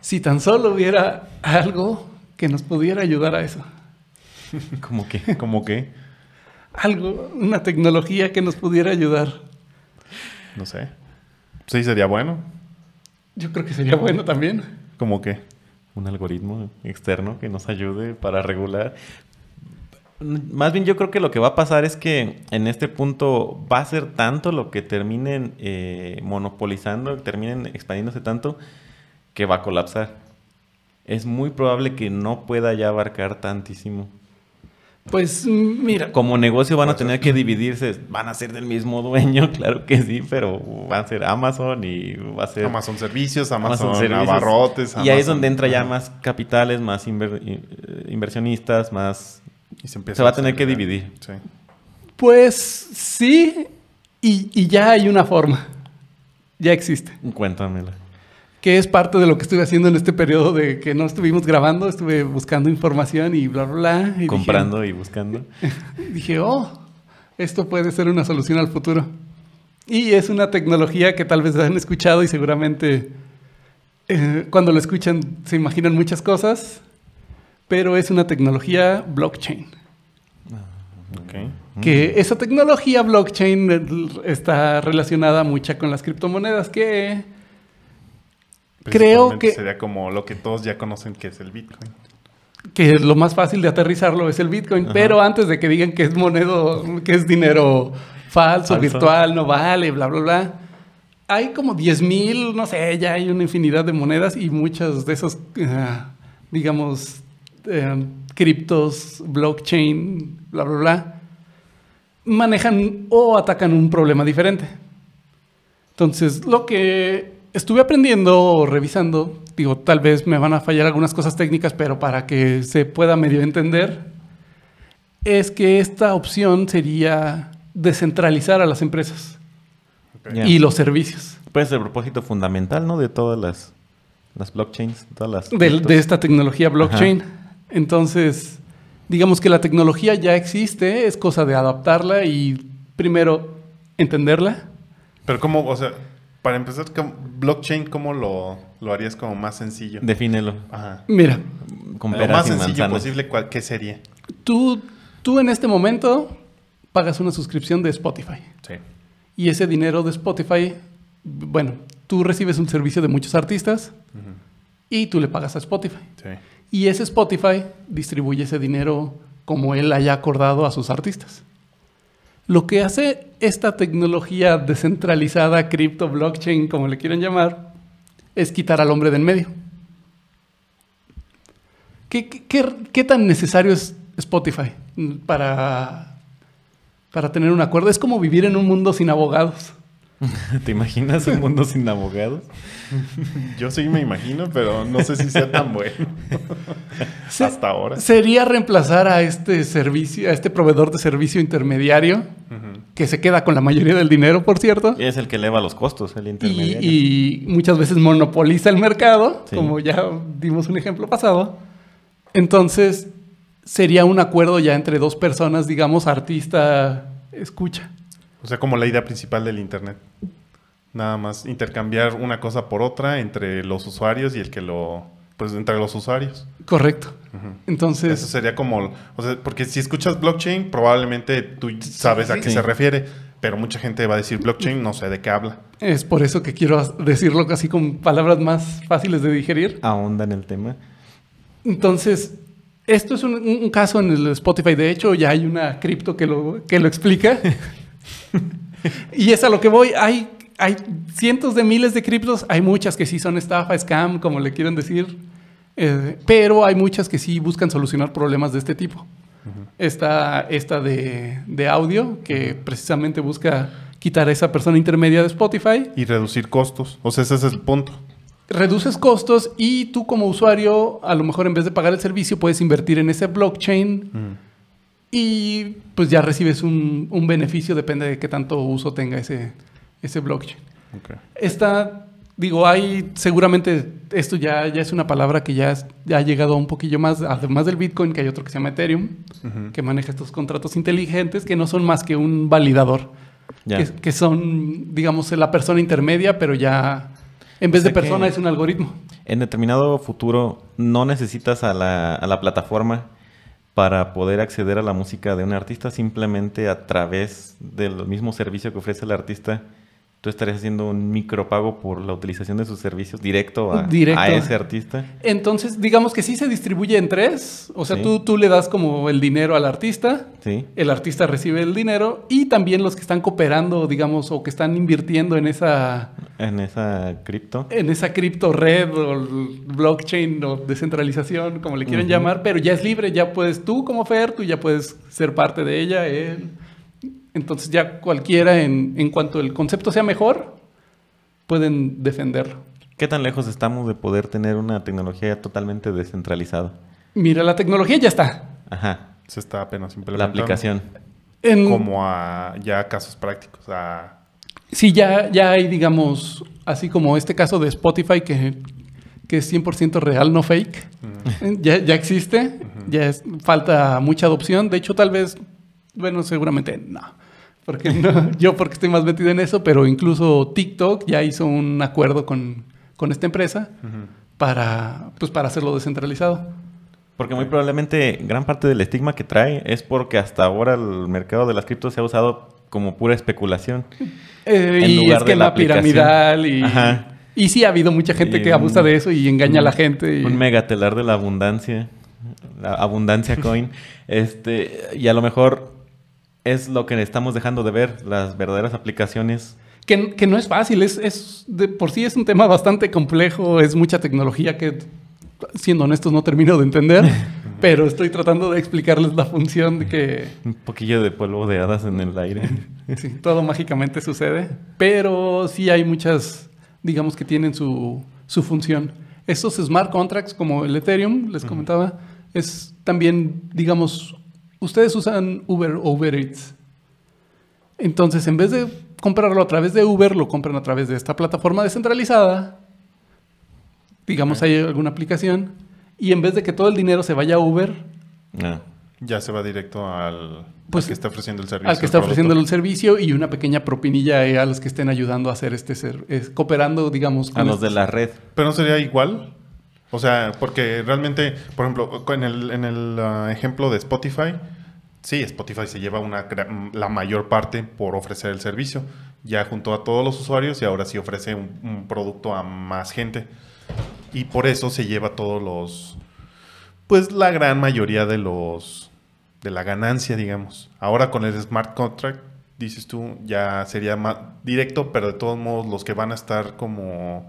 [SPEAKER 1] Si tan solo hubiera algo que nos pudiera ayudar a eso.
[SPEAKER 3] Como que,
[SPEAKER 2] Como que,
[SPEAKER 1] Algo, una tecnología que nos pudiera ayudar.
[SPEAKER 2] no sé. Sí, sería bueno.
[SPEAKER 1] Yo creo que sería bueno también.
[SPEAKER 2] Como que.
[SPEAKER 3] un algoritmo externo que nos ayude para regular. Más bien yo creo que lo que va a pasar es que en este punto va a ser tanto lo que terminen eh, monopolizando, terminen expandiéndose tanto, que va a colapsar. Es muy probable que no pueda ya abarcar tantísimo.
[SPEAKER 1] Pues mira,
[SPEAKER 3] Como negocio van a
[SPEAKER 2] Puede ser.
[SPEAKER 3] tener que dividirse, van a ser del mismo dueño, claro que sí, pero van a ser Amazon y va a ser
[SPEAKER 2] Amazon Servicios, Amazon,
[SPEAKER 3] Amazon Servicios.
[SPEAKER 2] Abarrotes.
[SPEAKER 3] Y ahí es donde entra ya más capitales, más inver- eh, inversionistas, más...
[SPEAKER 2] Y se, empieza
[SPEAKER 3] se va a tener que dividir.
[SPEAKER 2] Sí.
[SPEAKER 1] pues sí, y, y ya hay una forma. Ya existe.
[SPEAKER 3] Cuéntamela.
[SPEAKER 1] Que es parte de lo que estuve haciendo en este periodo de que no estuvimos grabando. Estuve buscando información y bla, bla, bla. y dije-
[SPEAKER 3] Comprando y buscando.
[SPEAKER 1] dije, oh, esto puede ser una solución al futuro. Y es una tecnología que tal vez han escuchado y seguramente eh, cuando lo escuchan se imaginan muchas cosas, pero es una tecnología blockchain.
[SPEAKER 2] Ok.
[SPEAKER 1] Que esa tecnología blockchain eh, está relacionada mucha con las criptomonedas que creo que,
[SPEAKER 2] Sería como lo que todos ya conocen que es el Bitcoin.
[SPEAKER 1] que lo más fácil de aterrizarlo es el Bitcoin,
[SPEAKER 3] Ajá.
[SPEAKER 1] pero antes de que digan que es monedo, que es dinero falso,
[SPEAKER 3] Falso.
[SPEAKER 1] virtual, no vale, bla, bla, bla. Hay como 10 mil, no sé, ya hay una infinidad de monedas y muchas de esos, ah, digamos, eh, criptos, blockchain, bla, bla, bla, manejan o atacan un problema diferente. Entonces, lo que estuve aprendiendo o revisando, digo, tal vez me van a fallar algunas cosas técnicas, pero para que se pueda medio entender, es que esta opción sería descentralizar a las empresas y los servicios
[SPEAKER 3] Puede ser el propósito fundamental, ¿no? De todas las, las blockchains, todas las...
[SPEAKER 1] de esta tecnología blockchain. Entonces, digamos que la tecnología ya existe, es cosa de adaptarla y primero entenderla.
[SPEAKER 2] Pero cómo, o sea, para empezar, ¿cómo- blockchain, ¿cómo lo, lo harías como más sencillo?
[SPEAKER 3] Defínelo.
[SPEAKER 2] Ajá.
[SPEAKER 1] Mira,
[SPEAKER 3] Con
[SPEAKER 2] Lo más sencillo
[SPEAKER 3] manzanas.
[SPEAKER 2] posible, ¿cuál- ¿qué sería?
[SPEAKER 1] tú, tú en este momento pagas una suscripción de Spotify.
[SPEAKER 2] Sí.
[SPEAKER 1] Y ese dinero de Spotify, bueno, tú recibes un servicio de muchos artistas y tú le pagas a Spotify.
[SPEAKER 2] Sí.
[SPEAKER 1] Y ese Spotify distribuye ese dinero como él haya acordado a sus artistas. Lo que hace esta tecnología descentralizada, cripto, blockchain, como le quieran llamar, es quitar al hombre de en medio. ¿Qué, qué- qué- qué tan necesario es Spotify para, para tener un acuerdo? Es como vivir en un mundo sin abogados.
[SPEAKER 3] ¿Te imaginas un mundo sin abogados?
[SPEAKER 2] Yo sí me imagino, pero no sé si sea tan bueno.
[SPEAKER 1] Se-
[SPEAKER 2] Hasta ahora.
[SPEAKER 1] Sería reemplazar a este servicio, a este proveedor de servicio intermediario, que se queda con la mayoría del dinero, por cierto,
[SPEAKER 3] Es el que eleva los costos, el
[SPEAKER 1] y,
[SPEAKER 3] intermediario.
[SPEAKER 1] y muchas veces monopoliza el mercado,
[SPEAKER 3] Sí.
[SPEAKER 1] como ya dimos un ejemplo pasado. Entonces, sería un acuerdo ya entre dos personas, digamos, artista, escucha.
[SPEAKER 2] O sea, como la idea principal del Internet. Nada más intercambiar una cosa por otra entre los usuarios y el que lo... Pues entre los usuarios.
[SPEAKER 1] Correcto. Entonces,
[SPEAKER 2] Eso sería como... O sea, porque si escuchas blockchain, probablemente tú sabes a qué
[SPEAKER 3] sí.
[SPEAKER 2] se refiere. Pero mucha gente va a decir blockchain, no sé de qué habla.
[SPEAKER 1] es por eso que quiero decirlo así con palabras más fáciles de digerir.
[SPEAKER 3] Ahonda en el tema.
[SPEAKER 1] Entonces, esto es un, un caso en el Spotify. De hecho, ya hay una cripto que lo, que lo explica. y es a lo que voy. Hay, hay cientos de miles de criptos. Hay muchas que sí son estafa, scam, como le quieran decir. Eh, pero hay muchas que sí buscan solucionar problemas de este tipo. Está esta de, de audio, que precisamente busca quitar a esa persona intermedia de Spotify.
[SPEAKER 2] Y reducir costos. O sea, ese es el punto.
[SPEAKER 1] reduces costos y tú como usuario, a lo mejor en vez de pagar el servicio, puedes invertir en ese blockchain y pues ya recibes un, un beneficio, depende de qué tanto uso tenga ese, ese blockchain.
[SPEAKER 2] Ok.
[SPEAKER 1] Está, digo, hay seguramente, esto ya, ya es una palabra que ya, ya ha llegado un poquillo más, además del Bitcoin, que hay otro que se llama Ethereum, que maneja estos contratos inteligentes que no son más que un validador, que, que son, digamos, la persona intermedia, pero ya en vez
[SPEAKER 3] O sea
[SPEAKER 1] de persona es un algoritmo.
[SPEAKER 3] En determinado futuro no necesitas a la, a la plataforma para poder acceder a la música de un artista, simplemente a través del mismo servicio que ofrece el artista, tú estarías haciendo un micropago por la utilización de sus servicios directo a,
[SPEAKER 1] Directo.
[SPEAKER 3] a ese artista.
[SPEAKER 1] Entonces, digamos que sí se distribuye en tres. O sea,
[SPEAKER 3] Sí.
[SPEAKER 1] tú, tú le das como el dinero al artista,
[SPEAKER 3] Sí.
[SPEAKER 1] el artista recibe el dinero y también los que están cooperando, digamos, o que están invirtiendo en esa,
[SPEAKER 3] En esa cripto.
[SPEAKER 1] en esa cripto red o blockchain o descentralización, como le quieran
[SPEAKER 3] Ujú.
[SPEAKER 1] llamar, pero ya es libre, ya puedes tú como Fer, tú ya puedes ser parte de ella, él. Entonces ya cualquiera, en, en cuanto el concepto sea mejor, pueden defenderlo.
[SPEAKER 3] ¿Qué tan lejos estamos de poder tener una tecnología totalmente descentralizada?
[SPEAKER 1] Mira, la tecnología ya está.
[SPEAKER 3] Ajá.
[SPEAKER 2] Se está apenas
[SPEAKER 3] La
[SPEAKER 2] implementando.
[SPEAKER 3] aplicación.
[SPEAKER 1] En,
[SPEAKER 2] Como a ya casos prácticos. A,
[SPEAKER 1] Sí, ya, ya hay, digamos, así como este caso de Spotify que, que es 100% real, no fake. Ya, ya existe, ya es, falta mucha adopción. De hecho, tal vez, bueno, seguramente no. Porque no, yo porque estoy más metido en eso, pero incluso TikTok ya hizo un acuerdo con, con esta empresa para, pues, para hacerlo descentralizado.
[SPEAKER 3] Porque muy probablemente gran parte del estigma que trae es porque hasta ahora el mercado de las criptos se ha usado como pura especulación.
[SPEAKER 1] Eh,
[SPEAKER 3] En
[SPEAKER 1] y
[SPEAKER 3] lugar de la
[SPEAKER 1] esquema piramidal y,
[SPEAKER 3] Ajá.
[SPEAKER 1] y sí ha habido mucha gente
[SPEAKER 3] Y
[SPEAKER 1] que abusa
[SPEAKER 3] un-
[SPEAKER 1] de eso y engaña a la gente. y-
[SPEAKER 3] Un megatelar de la abundancia. La abundancia coin. Este, y a lo mejor es lo que estamos dejando de ver, las verdaderas aplicaciones.
[SPEAKER 1] Que, que no es fácil, es, es de por sí es un tema bastante complejo, es mucha tecnología que, siendo honestos, no termino de entender, pero estoy tratando de explicarles la función de que
[SPEAKER 3] Un poquillo de polvo de hadas en el aire.
[SPEAKER 1] sí, todo mágicamente sucede, pero sí hay muchas, digamos, que tienen su, su función. Estos smart contracts, como el Ethereum, les comentaba, es también, digamos, ustedes usan Uber o Uber Eats. Entonces, en vez de comprarlo a través de Uber, lo compran a través de esta plataforma descentralizada. Digamos, hay alguna aplicación. Y en vez de que todo el dinero se vaya a Uber,
[SPEAKER 3] Ah.
[SPEAKER 2] ya se va directo al,
[SPEAKER 1] Pues,
[SPEAKER 2] al que está ofreciendo el servicio.
[SPEAKER 1] al que está ofreciendo el servicio y una pequeña propinilla a los que estén ayudando a hacer este ser, es- cooperando, digamos,
[SPEAKER 3] A
[SPEAKER 1] con
[SPEAKER 3] los de la red.
[SPEAKER 2] Pero no sería igual. O sea, porque realmente, por ejemplo, en el, ah, ejemplo de Spotify, sí, Spotify se lleva una, la mayor parte por ofrecer el servicio. Ya juntó a todos los usuarios y ahora sí ofrece un, un producto a más gente. Y por eso se lleva todos los, pues la gran mayoría de los, de la ganancia, digamos. Ahora con el smart contract, dices tú, ya sería más directo, pero de todos modos los que van a estar como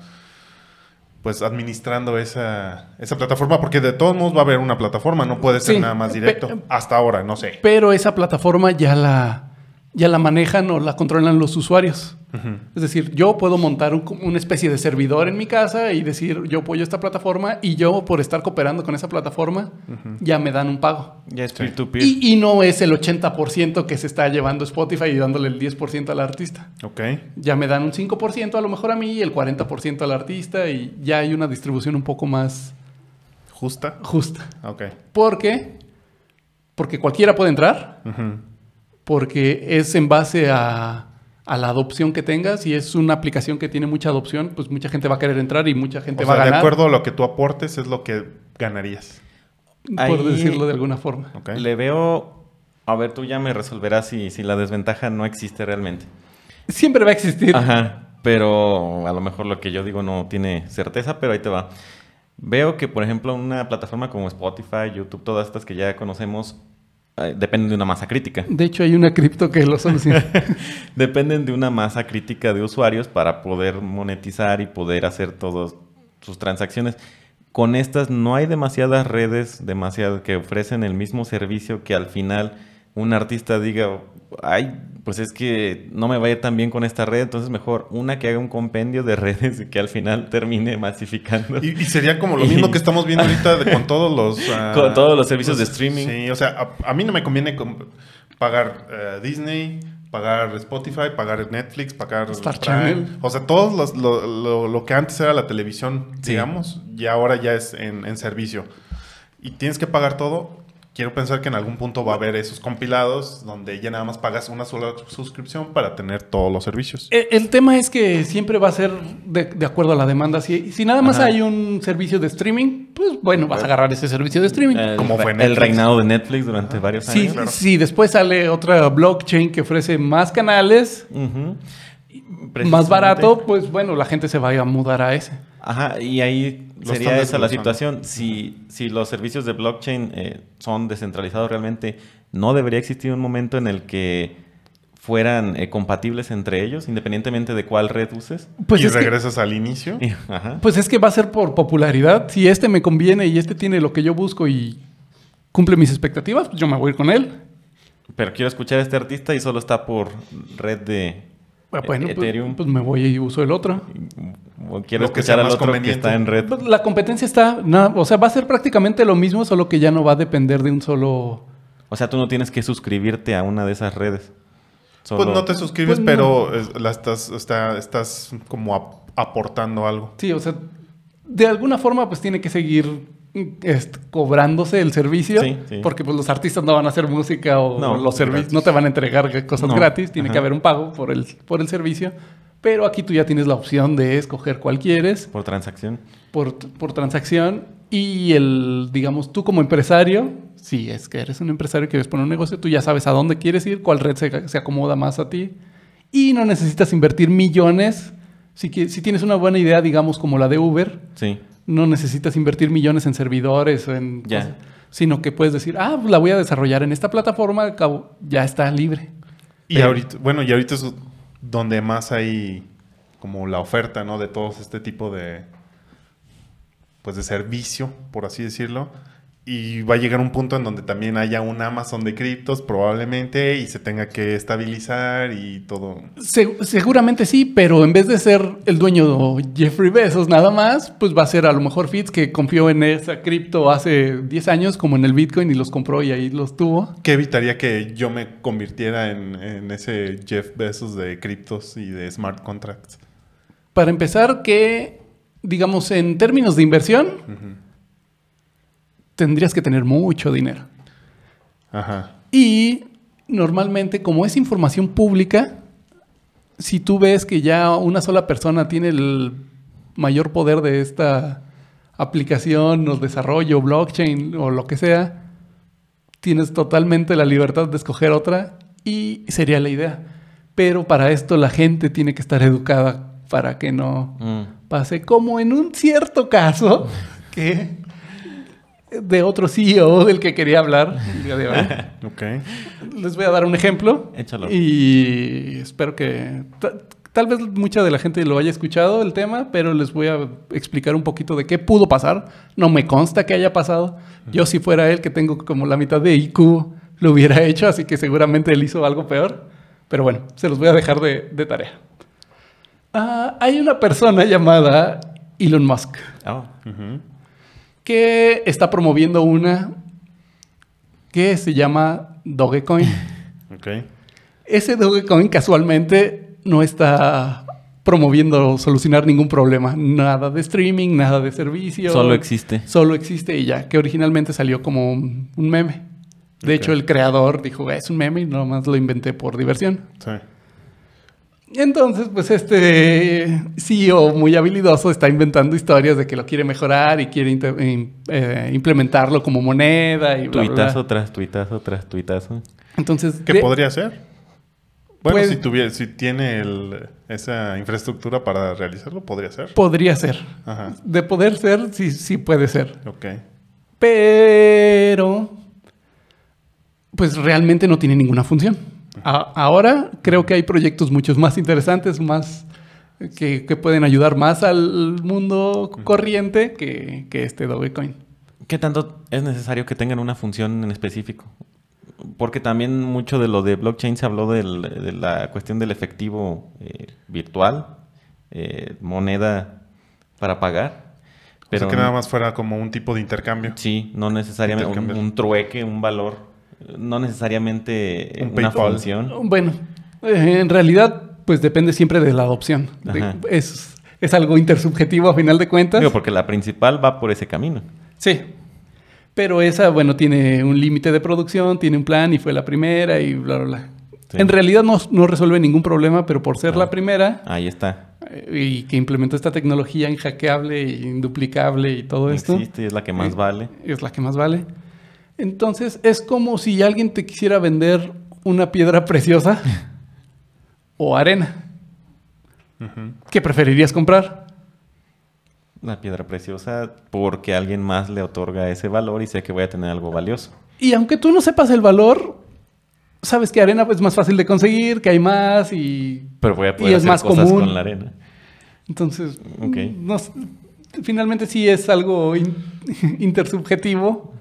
[SPEAKER 2] pues administrando esa, esa plataforma, porque de todos modos va a haber una plataforma, no puede ser
[SPEAKER 1] Sí,
[SPEAKER 2] nada más directo. Hasta ahora, no sé.
[SPEAKER 1] Pero esa plataforma ya la, ya la manejan o la controlan los usuarios. Es decir, yo puedo montar un- una especie de servidor en mi casa y decir, yo apoyo esta plataforma y yo por estar cooperando con esa plataforma ya me dan un pago.
[SPEAKER 3] Ya es
[SPEAKER 2] Sí.
[SPEAKER 3] peer-to-peer.
[SPEAKER 1] Y, y no es el 80% que se está llevando Spotify y dándole el 10% al artista.
[SPEAKER 2] Ok.
[SPEAKER 1] Ya me dan un 5% a lo mejor a mí y el 40% al artista y ya hay una distribución un poco más
[SPEAKER 2] ¿Justa?
[SPEAKER 1] justa.
[SPEAKER 2] Ok.
[SPEAKER 1] ¿Por qué? Porque cualquiera puede entrar,
[SPEAKER 2] Ujú.
[SPEAKER 1] Porque es en base a, a la adopción que tengas. Si es una aplicación que tiene mucha adopción, pues mucha gente va a querer entrar y mucha gente
[SPEAKER 2] O
[SPEAKER 1] va
[SPEAKER 2] sea,
[SPEAKER 1] a
[SPEAKER 2] de
[SPEAKER 1] ganar.
[SPEAKER 2] acuerdo a lo que tú aportes es lo que ganarías.
[SPEAKER 1] por
[SPEAKER 3] Ahí-
[SPEAKER 1] decirlo de alguna forma.
[SPEAKER 2] ¿ok?
[SPEAKER 3] Le veo... A ver, tú ya me resolverás si, si la desventaja no existe realmente.
[SPEAKER 1] Siempre va a existir.
[SPEAKER 3] Ajá, pero a lo mejor lo que yo digo no tiene certeza, pero ahí te va. Veo que, por ejemplo, una plataforma como Spotify, YouTube, todas estas que ya conocemos, dependen de una masa crítica.
[SPEAKER 1] De hecho, hay una cripto que lo soluciona.
[SPEAKER 3] Dependen de una masa crítica de usuarios para poder monetizar y poder hacer todas sus transacciones. Con estas no hay demasiadas redes demasiado que ofrecen el mismo servicio que al final un artista diga, ay, pues es que no me va a ir tan bien con esta red, entonces mejor una que haga un compendio de redes y que al final termine masificando.
[SPEAKER 2] Y, y sería como lo mismo que estamos viendo ahorita de- con todos los... ah,
[SPEAKER 3] Con todos los servicios de streaming.
[SPEAKER 2] Sí, o sea, a, a mí no me conviene pagar eh, Disney, pagar Spotify, pagar Netflix, pagar...
[SPEAKER 1] Star
[SPEAKER 2] Prime.
[SPEAKER 1] Channel.
[SPEAKER 2] O sea, todos los- lo, lo- lo que antes era la televisión,
[SPEAKER 3] Sí.
[SPEAKER 2] digamos, y ahora ya es en, en servicio. Y tienes que pagar todo. Quiero pensar que en algún punto va a haber esos compilados donde ya nada más pagas una sola suscripción para tener todos los servicios.
[SPEAKER 1] El, el tema es que siempre va a ser de, de acuerdo a la demanda. Si, si nada más
[SPEAKER 3] Ajá.
[SPEAKER 1] hay un servicio de streaming, pues bueno, vas a agarrar ese servicio de streaming.
[SPEAKER 3] El,
[SPEAKER 2] Como fue
[SPEAKER 3] el
[SPEAKER 2] Netflix.
[SPEAKER 3] reinado de Netflix durante varios
[SPEAKER 1] Si
[SPEAKER 3] años.
[SPEAKER 2] claro.
[SPEAKER 1] si después sale otra blockchain que ofrece más canales,
[SPEAKER 3] Ujú.
[SPEAKER 1] Más barato, pues bueno, la gente se va a mudar a ese.
[SPEAKER 3] Ajá, y ahí
[SPEAKER 2] Lo
[SPEAKER 3] sería esa la situación. Si, si los servicios de blockchain eh, son descentralizados realmente, no debería existir un momento en el que fueran eh, compatibles entre ellos, independientemente de cuál red uses.
[SPEAKER 1] Pues
[SPEAKER 2] y
[SPEAKER 1] que,
[SPEAKER 2] regresas al inicio.
[SPEAKER 3] Y- Ajá.
[SPEAKER 1] pues es que va a ser por popularidad. Si este me conviene y este tiene lo que yo busco y cumple mis expectativas, pues yo me voy a ir con él.
[SPEAKER 3] Pero quiero escuchar a este artista y solo está por red de
[SPEAKER 1] Ah, Bueno, pues,
[SPEAKER 3] Ethereum.
[SPEAKER 1] pues me voy y uso el otro.
[SPEAKER 3] o quiero
[SPEAKER 2] Lo
[SPEAKER 3] escuchar al otro que está en red.
[SPEAKER 1] Pues La competencia está, nada, o sea, va a ser prácticamente lo mismo, solo que ya no va a depender de un solo...
[SPEAKER 3] O sea, tú no tienes que suscribirte a una de esas redes.
[SPEAKER 2] Pues no te suscribes,
[SPEAKER 1] Pues no.
[SPEAKER 2] pero la estás, está- estás como ap- aportando algo.
[SPEAKER 1] Sí, o sea, de alguna forma pues tiene que seguir cobrándose el servicio,
[SPEAKER 3] Sí, sí.
[SPEAKER 1] porque pues los artistas no van a hacer música o
[SPEAKER 2] No,
[SPEAKER 1] los servicios no te van a entregar cosas
[SPEAKER 3] No,
[SPEAKER 1] gratis, tiene
[SPEAKER 3] ajá.
[SPEAKER 1] que haber un pago por el, por el servicio, pero aquí tú ya tienes la opción de escoger cuál quieres
[SPEAKER 3] por transacción.
[SPEAKER 1] por, por transacción y el, digamos, tú como empresario, si es que eres un empresario y quieres poner un negocio, tú ya sabes a dónde quieres ir, cuál red se, se acomoda más a ti y no necesitas invertir millones. Si, si tienes una buena idea, digamos, como la de Uber,
[SPEAKER 3] Sí.
[SPEAKER 1] No necesitas invertir millones en servidores o en cosas, sino que puedes decir, ah, pues la voy a desarrollar en esta plataforma, al cabo, ya está libre.
[SPEAKER 2] Y
[SPEAKER 1] Pero-
[SPEAKER 2] ahorita, bueno, y ahorita es donde más hay como la oferta, ¿no? De todos este tipo de, pues de servicio, por así decirlo. Y va a llegar un punto en donde también haya un Amazon de criptos probablemente y se tenga que estabilizar y todo.
[SPEAKER 1] Se- seguramente sí, pero en vez de ser el dueño Jeffrey Bezos nada más, pues va a ser a lo mejor Fitz que confió en esa cripto hace 10 años como en el Bitcoin y los compró y ahí los tuvo.
[SPEAKER 2] ¿Qué evitaría que yo me convirtiera en, en ese Jeff Bezos de criptos y de smart contracts?
[SPEAKER 1] Para empezar que, digamos, en términos de inversión, tendrías que tener mucho dinero.
[SPEAKER 2] Ajá.
[SPEAKER 1] Y normalmente, como es información pública, si tú ves que ya una sola persona tiene el mayor poder de esta aplicación o desarrollo, blockchain o lo que sea, tienes totalmente la libertad de escoger otra y sería la idea. Pero para esto la gente tiene que estar educada para que no
[SPEAKER 3] Mm.
[SPEAKER 1] pase como en un cierto caso que de otro CEO del que quería hablar el día de hoy.
[SPEAKER 2] Ok.
[SPEAKER 1] Les voy a dar un ejemplo.
[SPEAKER 3] Échalo.
[SPEAKER 1] Y espero que ta- tal vez mucha de la gente lo haya escuchado el tema, pero les voy a explicar un poquito de qué pudo pasar. No me consta que haya pasado. Yo si fuera él, que tengo como la mitad de IQ, lo hubiera hecho, así que seguramente él hizo algo peor. Pero bueno, se los voy a dejar de, de tarea. Ah, hay una persona llamada Elon Musk
[SPEAKER 3] Oh.
[SPEAKER 2] Ujú.
[SPEAKER 1] Que está promoviendo una que se llama Dogecoin.
[SPEAKER 2] Ok.
[SPEAKER 1] Ese Dogecoin casualmente no está promoviendo solucionar ningún problema. Nada de streaming, nada de servicio.
[SPEAKER 3] Solo existe.
[SPEAKER 1] Solo existe y ya, que originalmente salió como un, meme. De hecho, el creador dijo, es un meme y nomás lo inventé por diversión.
[SPEAKER 2] Sí.
[SPEAKER 1] Entonces, pues este CEO muy habilidoso está inventando historias de que lo quiere mejorar y quiere eh, implementarlo como moneda y bla, bla, bla.
[SPEAKER 3] Tuitazo tras tuitazo tras tuitazo.
[SPEAKER 1] Entonces,
[SPEAKER 2] ¿Qué
[SPEAKER 1] de-
[SPEAKER 2] podría ser? Bueno,
[SPEAKER 1] Puede-
[SPEAKER 2] si, tuviera, si tiene el- esa infraestructura para realizarlo, podría ser.
[SPEAKER 1] podría ser.
[SPEAKER 2] Ajá,
[SPEAKER 1] De poder ser, sí, sí puede ser.
[SPEAKER 2] ok.
[SPEAKER 1] Pero, pues realmente no tiene ninguna función. A- ahora creo que hay proyectos muchos más interesantes, más que, que pueden ayudar más al mundo corriente que, que este Dogecoin.
[SPEAKER 3] ¿Qué tanto es necesario que tengan una función en específico? Porque también mucho de lo de blockchain se habló del- de la cuestión del efectivo eh, virtual, eh, moneda para pagar.
[SPEAKER 2] Pero que nada más fuera como un tipo de intercambio.
[SPEAKER 3] Sí, no necesariamente un, trueque, un valor, no necesariamente
[SPEAKER 2] Un
[SPEAKER 3] una
[SPEAKER 2] PayPal.
[SPEAKER 3] función.
[SPEAKER 1] Bueno, eh, en realidad, pues depende siempre de la adopción. De- es, es algo intersubjetivo a final de cuentas.
[SPEAKER 3] Digo, porque la principal va por ese camino.
[SPEAKER 1] Sí. Pero esa, bueno, tiene un límite de producción, tiene un plan y fue la primera y bla, bla, bla.
[SPEAKER 3] Sí.
[SPEAKER 1] En realidad no, no resuelve ningún problema, pero por ser
[SPEAKER 3] Ah.
[SPEAKER 1] la primera
[SPEAKER 3] Ahí está.
[SPEAKER 1] eh, y que implementó esta tecnología inhackeable, induplicable y todo esto,
[SPEAKER 3] Existe y es la que más
[SPEAKER 1] Eh,
[SPEAKER 3] vale.
[SPEAKER 1] es la que más vale. Entonces es como si alguien te quisiera vender una piedra preciosa o arena. ¿Qué preferirías comprar?
[SPEAKER 3] La piedra preciosa porque alguien más le otorga ese valor y sé que voy a tener algo valioso.
[SPEAKER 1] Y aunque tú no sepas el valor, sabes que arena es más fácil de conseguir, que hay más y
[SPEAKER 3] Pero voy a
[SPEAKER 1] Y
[SPEAKER 3] poder
[SPEAKER 1] es
[SPEAKER 3] hacer
[SPEAKER 1] más
[SPEAKER 3] cosas
[SPEAKER 1] común.
[SPEAKER 3] con la arena.
[SPEAKER 1] entonces
[SPEAKER 3] Ok.
[SPEAKER 1] no s- finalmente sí es algo in- intersubjetivo,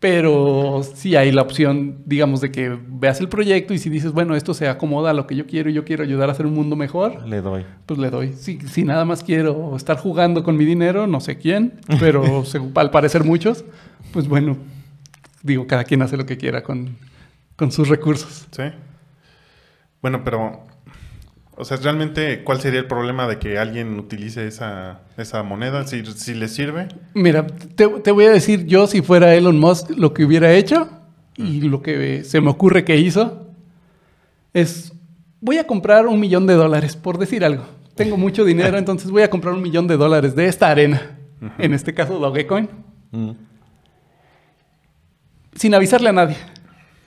[SPEAKER 1] pero sí hay la opción, digamos, de que veas el proyecto y si dices, bueno, esto se acomoda a lo que yo quiero y yo quiero ayudar a hacer un mundo mejor,
[SPEAKER 3] Le doy.
[SPEAKER 1] pues le doy. Si, si nada más quiero estar jugando con mi dinero, no sé quién, pero al parecer muchos, pues bueno, digo, cada quien hace lo que quiera con, con sus recursos.
[SPEAKER 2] Sí. Bueno, pero. O sea, realmente, ¿cuál sería el problema de que alguien utilice esa, esa moneda? Si, si le sirve.
[SPEAKER 1] Mira, te, te voy a decir yo si fuera Elon Musk lo que hubiera hecho y lo que se me ocurre que hizo es, voy a comprar un millón de dólares, por decir algo. Tengo mucho dinero, entonces voy a comprar un millón de dólares de esta arena, en este caso Dogecoin,
[SPEAKER 3] Mm.
[SPEAKER 1] sin avisarle a nadie.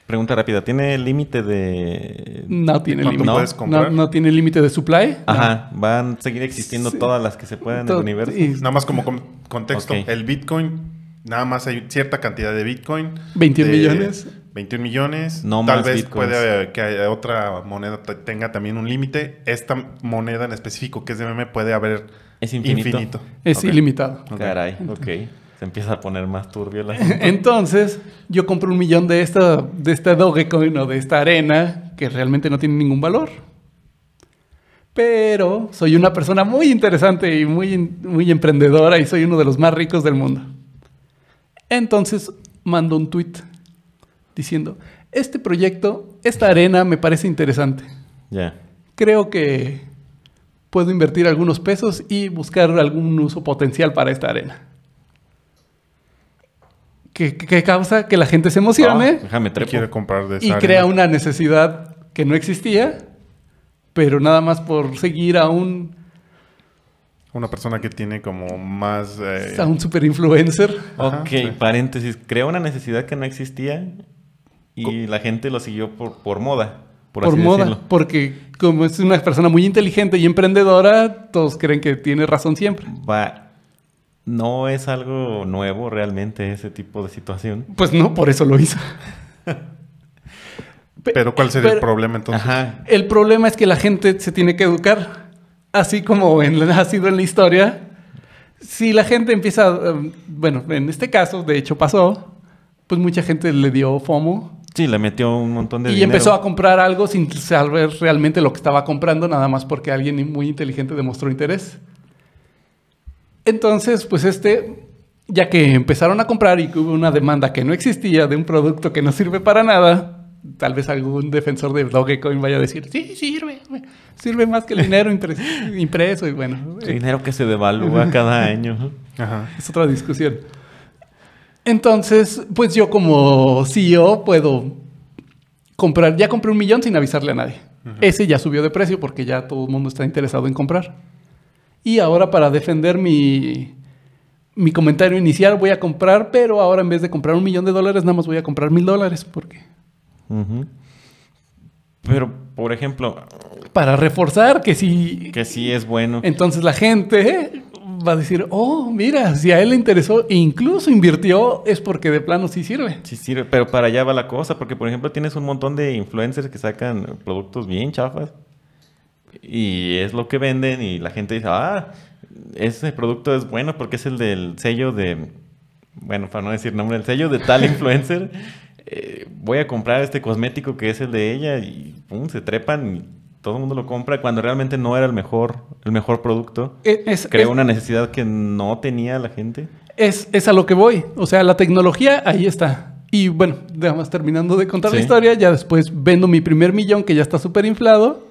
[SPEAKER 3] Pregunta rápida. ¿Tiene límite de...?
[SPEAKER 1] No tiene
[SPEAKER 2] ¿Cuánto
[SPEAKER 1] límite.
[SPEAKER 2] puedes
[SPEAKER 1] No,
[SPEAKER 2] comprar?
[SPEAKER 1] no tiene límite de supply.
[SPEAKER 3] Ajá. Van a seguir existiendo
[SPEAKER 1] Sí.
[SPEAKER 3] todas las que se puedan en el universo.
[SPEAKER 1] y
[SPEAKER 2] Nada más como con- contexto. El Bitcoin, nada más hay cierta cantidad de Bitcoin.
[SPEAKER 1] 21
[SPEAKER 2] de-
[SPEAKER 1] millones.
[SPEAKER 2] 21 millones.
[SPEAKER 3] No
[SPEAKER 2] Tal
[SPEAKER 3] más
[SPEAKER 2] vez
[SPEAKER 3] Bitcoins.
[SPEAKER 2] puede que haya otra moneda te- tenga también un límite. Esta moneda en específico que es de meme puede haber
[SPEAKER 3] ¿Es infinito?
[SPEAKER 1] Es ilimitado.
[SPEAKER 2] Ok.
[SPEAKER 3] Caray, ok. Se empieza a poner más turbio asunto.
[SPEAKER 1] Entonces, yo compro un millón de esta, de esta Dogecoin o de esta arena que realmente no tiene ningún valor. Pero soy una persona muy interesante y muy, muy emprendedora y soy uno de los más ricos del mundo. Entonces, mando un tweet diciendo, este proyecto, esta arena me parece interesante.
[SPEAKER 3] Ya.
[SPEAKER 1] Creo que puedo invertir algunos pesos y buscar algún uso potencial para esta arena. Que, que- que causa que la gente se emocione
[SPEAKER 3] Ah, déjame trepo.
[SPEAKER 2] quiere comprar de esa
[SPEAKER 1] y crea una necesidad que no existía, pero nada más por seguir a un,
[SPEAKER 2] Una persona que tiene como más... eh,
[SPEAKER 1] a un super influencer.
[SPEAKER 2] Ajá,
[SPEAKER 3] Ok,
[SPEAKER 2] sí.
[SPEAKER 3] paréntesis. Creó una necesidad que no existía y la gente lo siguió por, por moda, por,
[SPEAKER 1] Por,
[SPEAKER 3] así
[SPEAKER 1] moda,
[SPEAKER 3] decirlo.
[SPEAKER 1] porque como es una persona muy inteligente y emprendedora, todos creen que tiene razón siempre.
[SPEAKER 3] Va, no es algo nuevo realmente ese tipo de situación.
[SPEAKER 1] Pues no, por eso lo hizo. Pe-
[SPEAKER 2] Pero ¿cuál sería el problema entonces?
[SPEAKER 3] Ajá.
[SPEAKER 1] El problema es que la gente se tiene que educar, así como en, ha sido en la historia. Si la gente empieza, um, bueno, en este caso, de hecho pasó, pues mucha gente le dio FOMO
[SPEAKER 3] Sí, le metió un montón de
[SPEAKER 1] y
[SPEAKER 3] dinero.
[SPEAKER 1] empezó a comprar algo sin saber realmente lo que estaba comprando, nada más porque alguien muy inteligente demostró interés. Entonces, pues este, ya que empezaron a comprar y que hubo una demanda que no existía de un producto que no sirve para nada, tal vez algún defensor de Dogecoin vaya a decir, sí, sirve, sirve más que el dinero impres- impreso y bueno,
[SPEAKER 3] El dinero que se devalúa cada año.
[SPEAKER 2] Ajá.
[SPEAKER 1] es otra discusión. Entonces, pues yo como CEO puedo comprar, ya compré un millón sin avisarle a nadie. Ese ya subió de precio porque ya todo el mundo está interesado en comprar. Y ahora para defender mi, mi comentario inicial voy a comprar, pero ahora en vez de comprar un millón de dólares, nada más voy a comprar mil dólares. porque
[SPEAKER 3] Ujú. Pero, por ejemplo,
[SPEAKER 1] Para reforzar que si...
[SPEAKER 3] que sí es bueno.
[SPEAKER 1] Entonces la gente va a decir, oh, mira, si a él le interesó e incluso invirtió, es porque de plano sí sirve.
[SPEAKER 3] Sí sirve, pero para allá va la cosa, porque por ejemplo tienes un montón de influencers que sacan productos bien chafas y es lo que venden y la gente dice, ah, ese producto es bueno porque es el del sello de, bueno, para no decir nombre, el sello de tal influencer, eh, voy a comprar este cosmético que es el de ella y pum, se trepan y todo el mundo lo compra cuando realmente no era el mejor, el mejor producto.
[SPEAKER 1] E- Es,
[SPEAKER 3] Creó
[SPEAKER 1] es-
[SPEAKER 3] una necesidad que no tenía la gente.
[SPEAKER 1] es, es a lo que voy. O sea, la tecnología ahí está. Y bueno, nada más terminando de contar la historia, ya después vendo mi primer millón que ya está súper inflado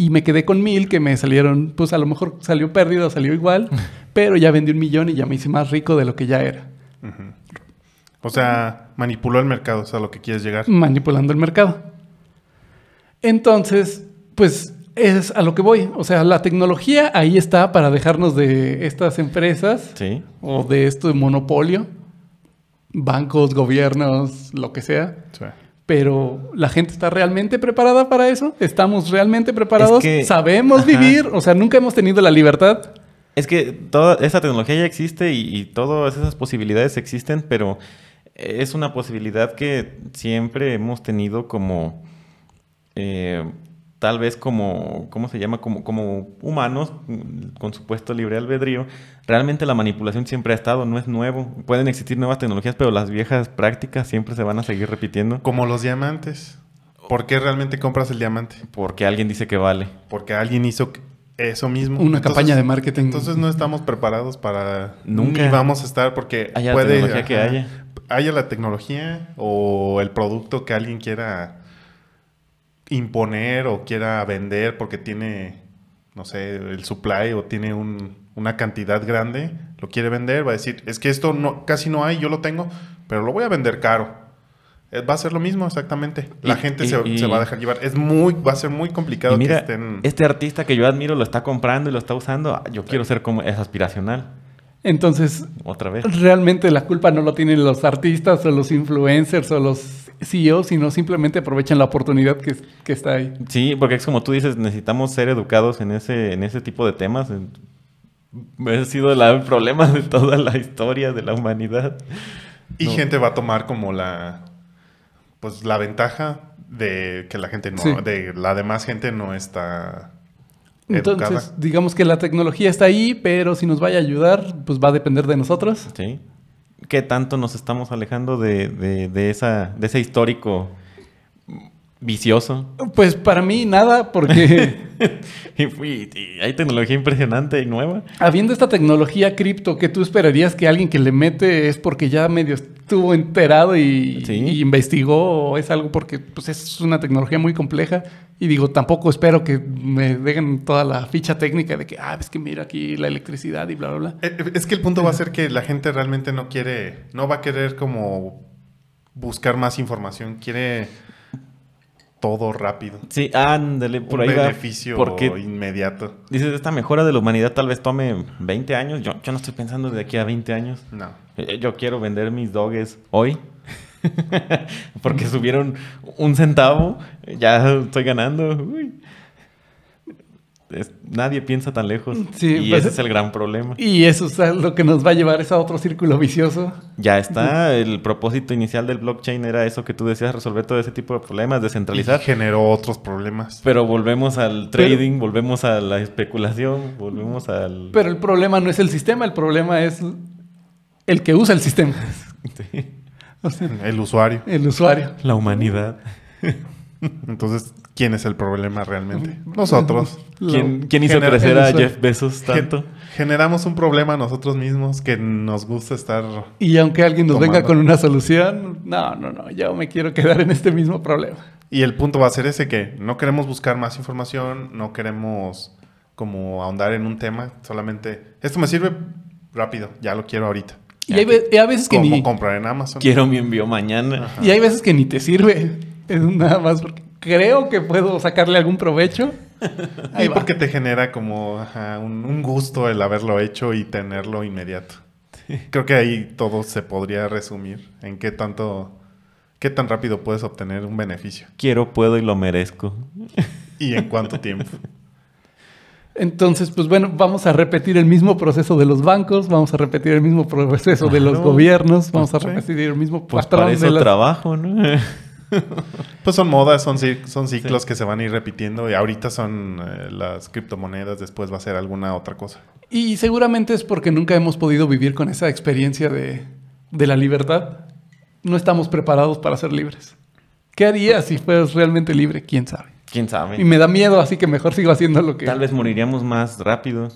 [SPEAKER 1] y me quedé con mil que me salieron, pues a lo mejor salió pérdida, salió igual, pero ya vendí un millón y ya me hice más rico de lo que ya era,
[SPEAKER 2] O sea, manipuló el mercado, es a lo que quieres llegar.
[SPEAKER 1] manipulando el mercado. Entonces, pues es a lo que voy. O sea, la tecnología ahí está para dejarnos de estas empresas
[SPEAKER 3] Sí.
[SPEAKER 1] o de esto de monopolio, bancos, gobiernos, lo que sea.
[SPEAKER 2] Sí.
[SPEAKER 1] Pero la gente está realmente preparada para eso. Estamos realmente preparados.
[SPEAKER 3] que-
[SPEAKER 1] Sabemos
[SPEAKER 3] Ajá.
[SPEAKER 1] vivir. O sea, nunca hemos tenido la libertad.
[SPEAKER 3] Es que toda esa tecnología ya existe y, y todas esas posibilidades existen, pero es una posibilidad que siempre hemos tenido como, eh, tal vez como, ¿cómo se llama? Como, como humanos, con supuesto libre albedrío. Realmente la manipulación siempre ha estado, no es nuevo. Pueden existir nuevas tecnologías, pero las viejas prácticas siempre se van a seguir repitiendo
[SPEAKER 2] Como los diamantes. ¿Por qué realmente compras el diamante?
[SPEAKER 3] porque alguien dice que vale.
[SPEAKER 2] Porque alguien hizo eso mismo.
[SPEAKER 1] Una campaña de marketing.
[SPEAKER 2] Entonces no estamos preparados para...
[SPEAKER 3] Nunca.
[SPEAKER 2] Ni vamos a estar porque
[SPEAKER 3] Haya la
[SPEAKER 2] puede...
[SPEAKER 3] tecnología que haya.
[SPEAKER 2] Haya la tecnología o el producto que alguien quiera imponer o quiera vender porque tiene, no sé, el supply o tiene un- una cantidad grande, lo quiere vender, va a decir, es que esto no, casi no hay, yo lo tengo, pero lo voy a vender caro. Eh, Va a ser lo mismo exactamente. La
[SPEAKER 3] Y-
[SPEAKER 2] gente
[SPEAKER 3] y-
[SPEAKER 2] se,
[SPEAKER 3] y-
[SPEAKER 2] se va a dejar llevar. Es muy, va a ser muy complicado
[SPEAKER 3] Y mira,
[SPEAKER 2] que estén.
[SPEAKER 3] este artista que yo admiro lo está comprando y lo está usando. Ah, Yo quiero ser como es aspiracional.
[SPEAKER 1] Entonces,
[SPEAKER 3] Otra vez.
[SPEAKER 1] realmente la culpa no lo tienen los artistas o los influencers o los CEOs, sino simplemente aprovechan la oportunidad que, que está ahí.
[SPEAKER 3] Sí, porque es como tú dices, necesitamos ser educados en ese, en ese tipo de temas. Ha sido la- el problema de toda la historia de la humanidad.
[SPEAKER 2] Y
[SPEAKER 3] No.
[SPEAKER 2] gente va a tomar como la pues la ventaja de que la gente no,
[SPEAKER 1] Sí.
[SPEAKER 2] de la demás gente no está
[SPEAKER 1] Entonces,
[SPEAKER 2] educada.
[SPEAKER 1] digamos que la tecnología está ahí, pero si nos vaya a ayudar, pues va a depender de nosotros.
[SPEAKER 3] Sí. ¿Qué tanto nos estamos alejando de, de- de esa, de ese histórico vicioso?
[SPEAKER 1] Pues para mí nada, porque
[SPEAKER 3] y, fui- y hay tecnología impresionante y nueva.
[SPEAKER 1] habiendo esta tecnología cripto que tú esperarías que alguien que le mete es porque ya medio estuvo enterado y,
[SPEAKER 3] Sí.
[SPEAKER 1] y investigó o es algo porque pues es una tecnología muy compleja y digo, tampoco espero que me dejen toda la ficha técnica de que, ah, es que mira aquí la electricidad y bla, bla, bla.
[SPEAKER 2] Eh, eh, Es que el punto va a ser que la gente realmente no quiere, no va a querer como buscar más información, quiere todo rápido.
[SPEAKER 3] Sí, ándale, por
[SPEAKER 2] un
[SPEAKER 3] ahí va.
[SPEAKER 2] beneficio
[SPEAKER 3] Porque
[SPEAKER 2] inmediato.
[SPEAKER 3] dices, esta mejora de la humanidad tal vez tome 20 años. Yo, yo no estoy pensando de aquí a 20 años.
[SPEAKER 2] No.
[SPEAKER 3] Eh, Yo quiero vender mis doges hoy. Porque subieron un centavo. Ya estoy ganando. Uy. Es- nadie piensa tan lejos.
[SPEAKER 1] Sí,
[SPEAKER 3] y
[SPEAKER 1] pues-
[SPEAKER 3] ese es el gran problema.
[SPEAKER 1] Y eso es lo que nos va a llevar es a otro círculo vicioso.
[SPEAKER 3] Ya está. El propósito inicial del blockchain era eso que tú decías, resolver todo ese tipo de problemas,
[SPEAKER 2] Y
[SPEAKER 3] descentralizar.
[SPEAKER 2] generó otros problemas.
[SPEAKER 3] Pero volvemos al
[SPEAKER 1] Pero-
[SPEAKER 3] trading, volvemos a la especulación, volvemos al...
[SPEAKER 1] Pero el problema no es el sistema, el problema es el que usa el sistema.
[SPEAKER 3] Sí.
[SPEAKER 1] O sea,
[SPEAKER 2] El usuario.
[SPEAKER 1] el usuario.
[SPEAKER 3] La humanidad.
[SPEAKER 2] Entonces, ¿quién es el problema realmente? Nosotros.
[SPEAKER 3] ¿Quién, quién hizo crecer a. Jeff Bezos tanto?
[SPEAKER 2] Gen- generamos un problema nosotros mismos que nos gusta estar...
[SPEAKER 1] Y aunque alguien nos venga con una solución, no, no, no, yo me quiero quedar en este mismo problema.
[SPEAKER 2] Y el punto va a ser ese que no queremos buscar más información, no queremos como ahondar en un tema, solamente esto me sirve rápido, ya lo quiero ahorita.
[SPEAKER 1] Y hay, ve- y hay veces que ni,
[SPEAKER 2] comprar en Amazon.
[SPEAKER 3] Quiero mi envío mañana.
[SPEAKER 1] y hay veces que ni te sirve. Es nada más porque creo que puedo sacarle algún provecho. Ahí
[SPEAKER 2] Y
[SPEAKER 1] va.
[SPEAKER 2] porque te genera como ajá, un, un gusto el haberlo hecho y tenerlo inmediato. Creo que ahí todo se podría resumir en qué tanto, qué tan rápido puedes obtener un beneficio
[SPEAKER 3] Quiero, puedo y lo merezco.
[SPEAKER 2] y en cuánto tiempo.
[SPEAKER 1] Entonces, pues bueno, vamos a repetir el mismo proceso de los bancos, vamos a repetir el mismo proceso de los gobiernos, vamos a
[SPEAKER 2] Pues sí.
[SPEAKER 1] repetir el mismo
[SPEAKER 3] Pues
[SPEAKER 1] patrón
[SPEAKER 3] para eso
[SPEAKER 1] de las-
[SPEAKER 3] trabajo, ¿no?
[SPEAKER 2] Pues son modas, son, ci- son ciclos que se van a ir repitiendo y ahorita son eh, las criptomonedas, después va a ser alguna otra cosa.
[SPEAKER 1] Y seguramente es porque nunca hemos podido vivir con esa experiencia de, de la libertad. No estamos preparados para ser libres. ¿Qué harías si fueras realmente libre? ¿Quién sabe?
[SPEAKER 3] ¿Quién sabe?
[SPEAKER 1] Y me da miedo, así que mejor sigo haciendo lo que...
[SPEAKER 3] Tal vez moriríamos más rápido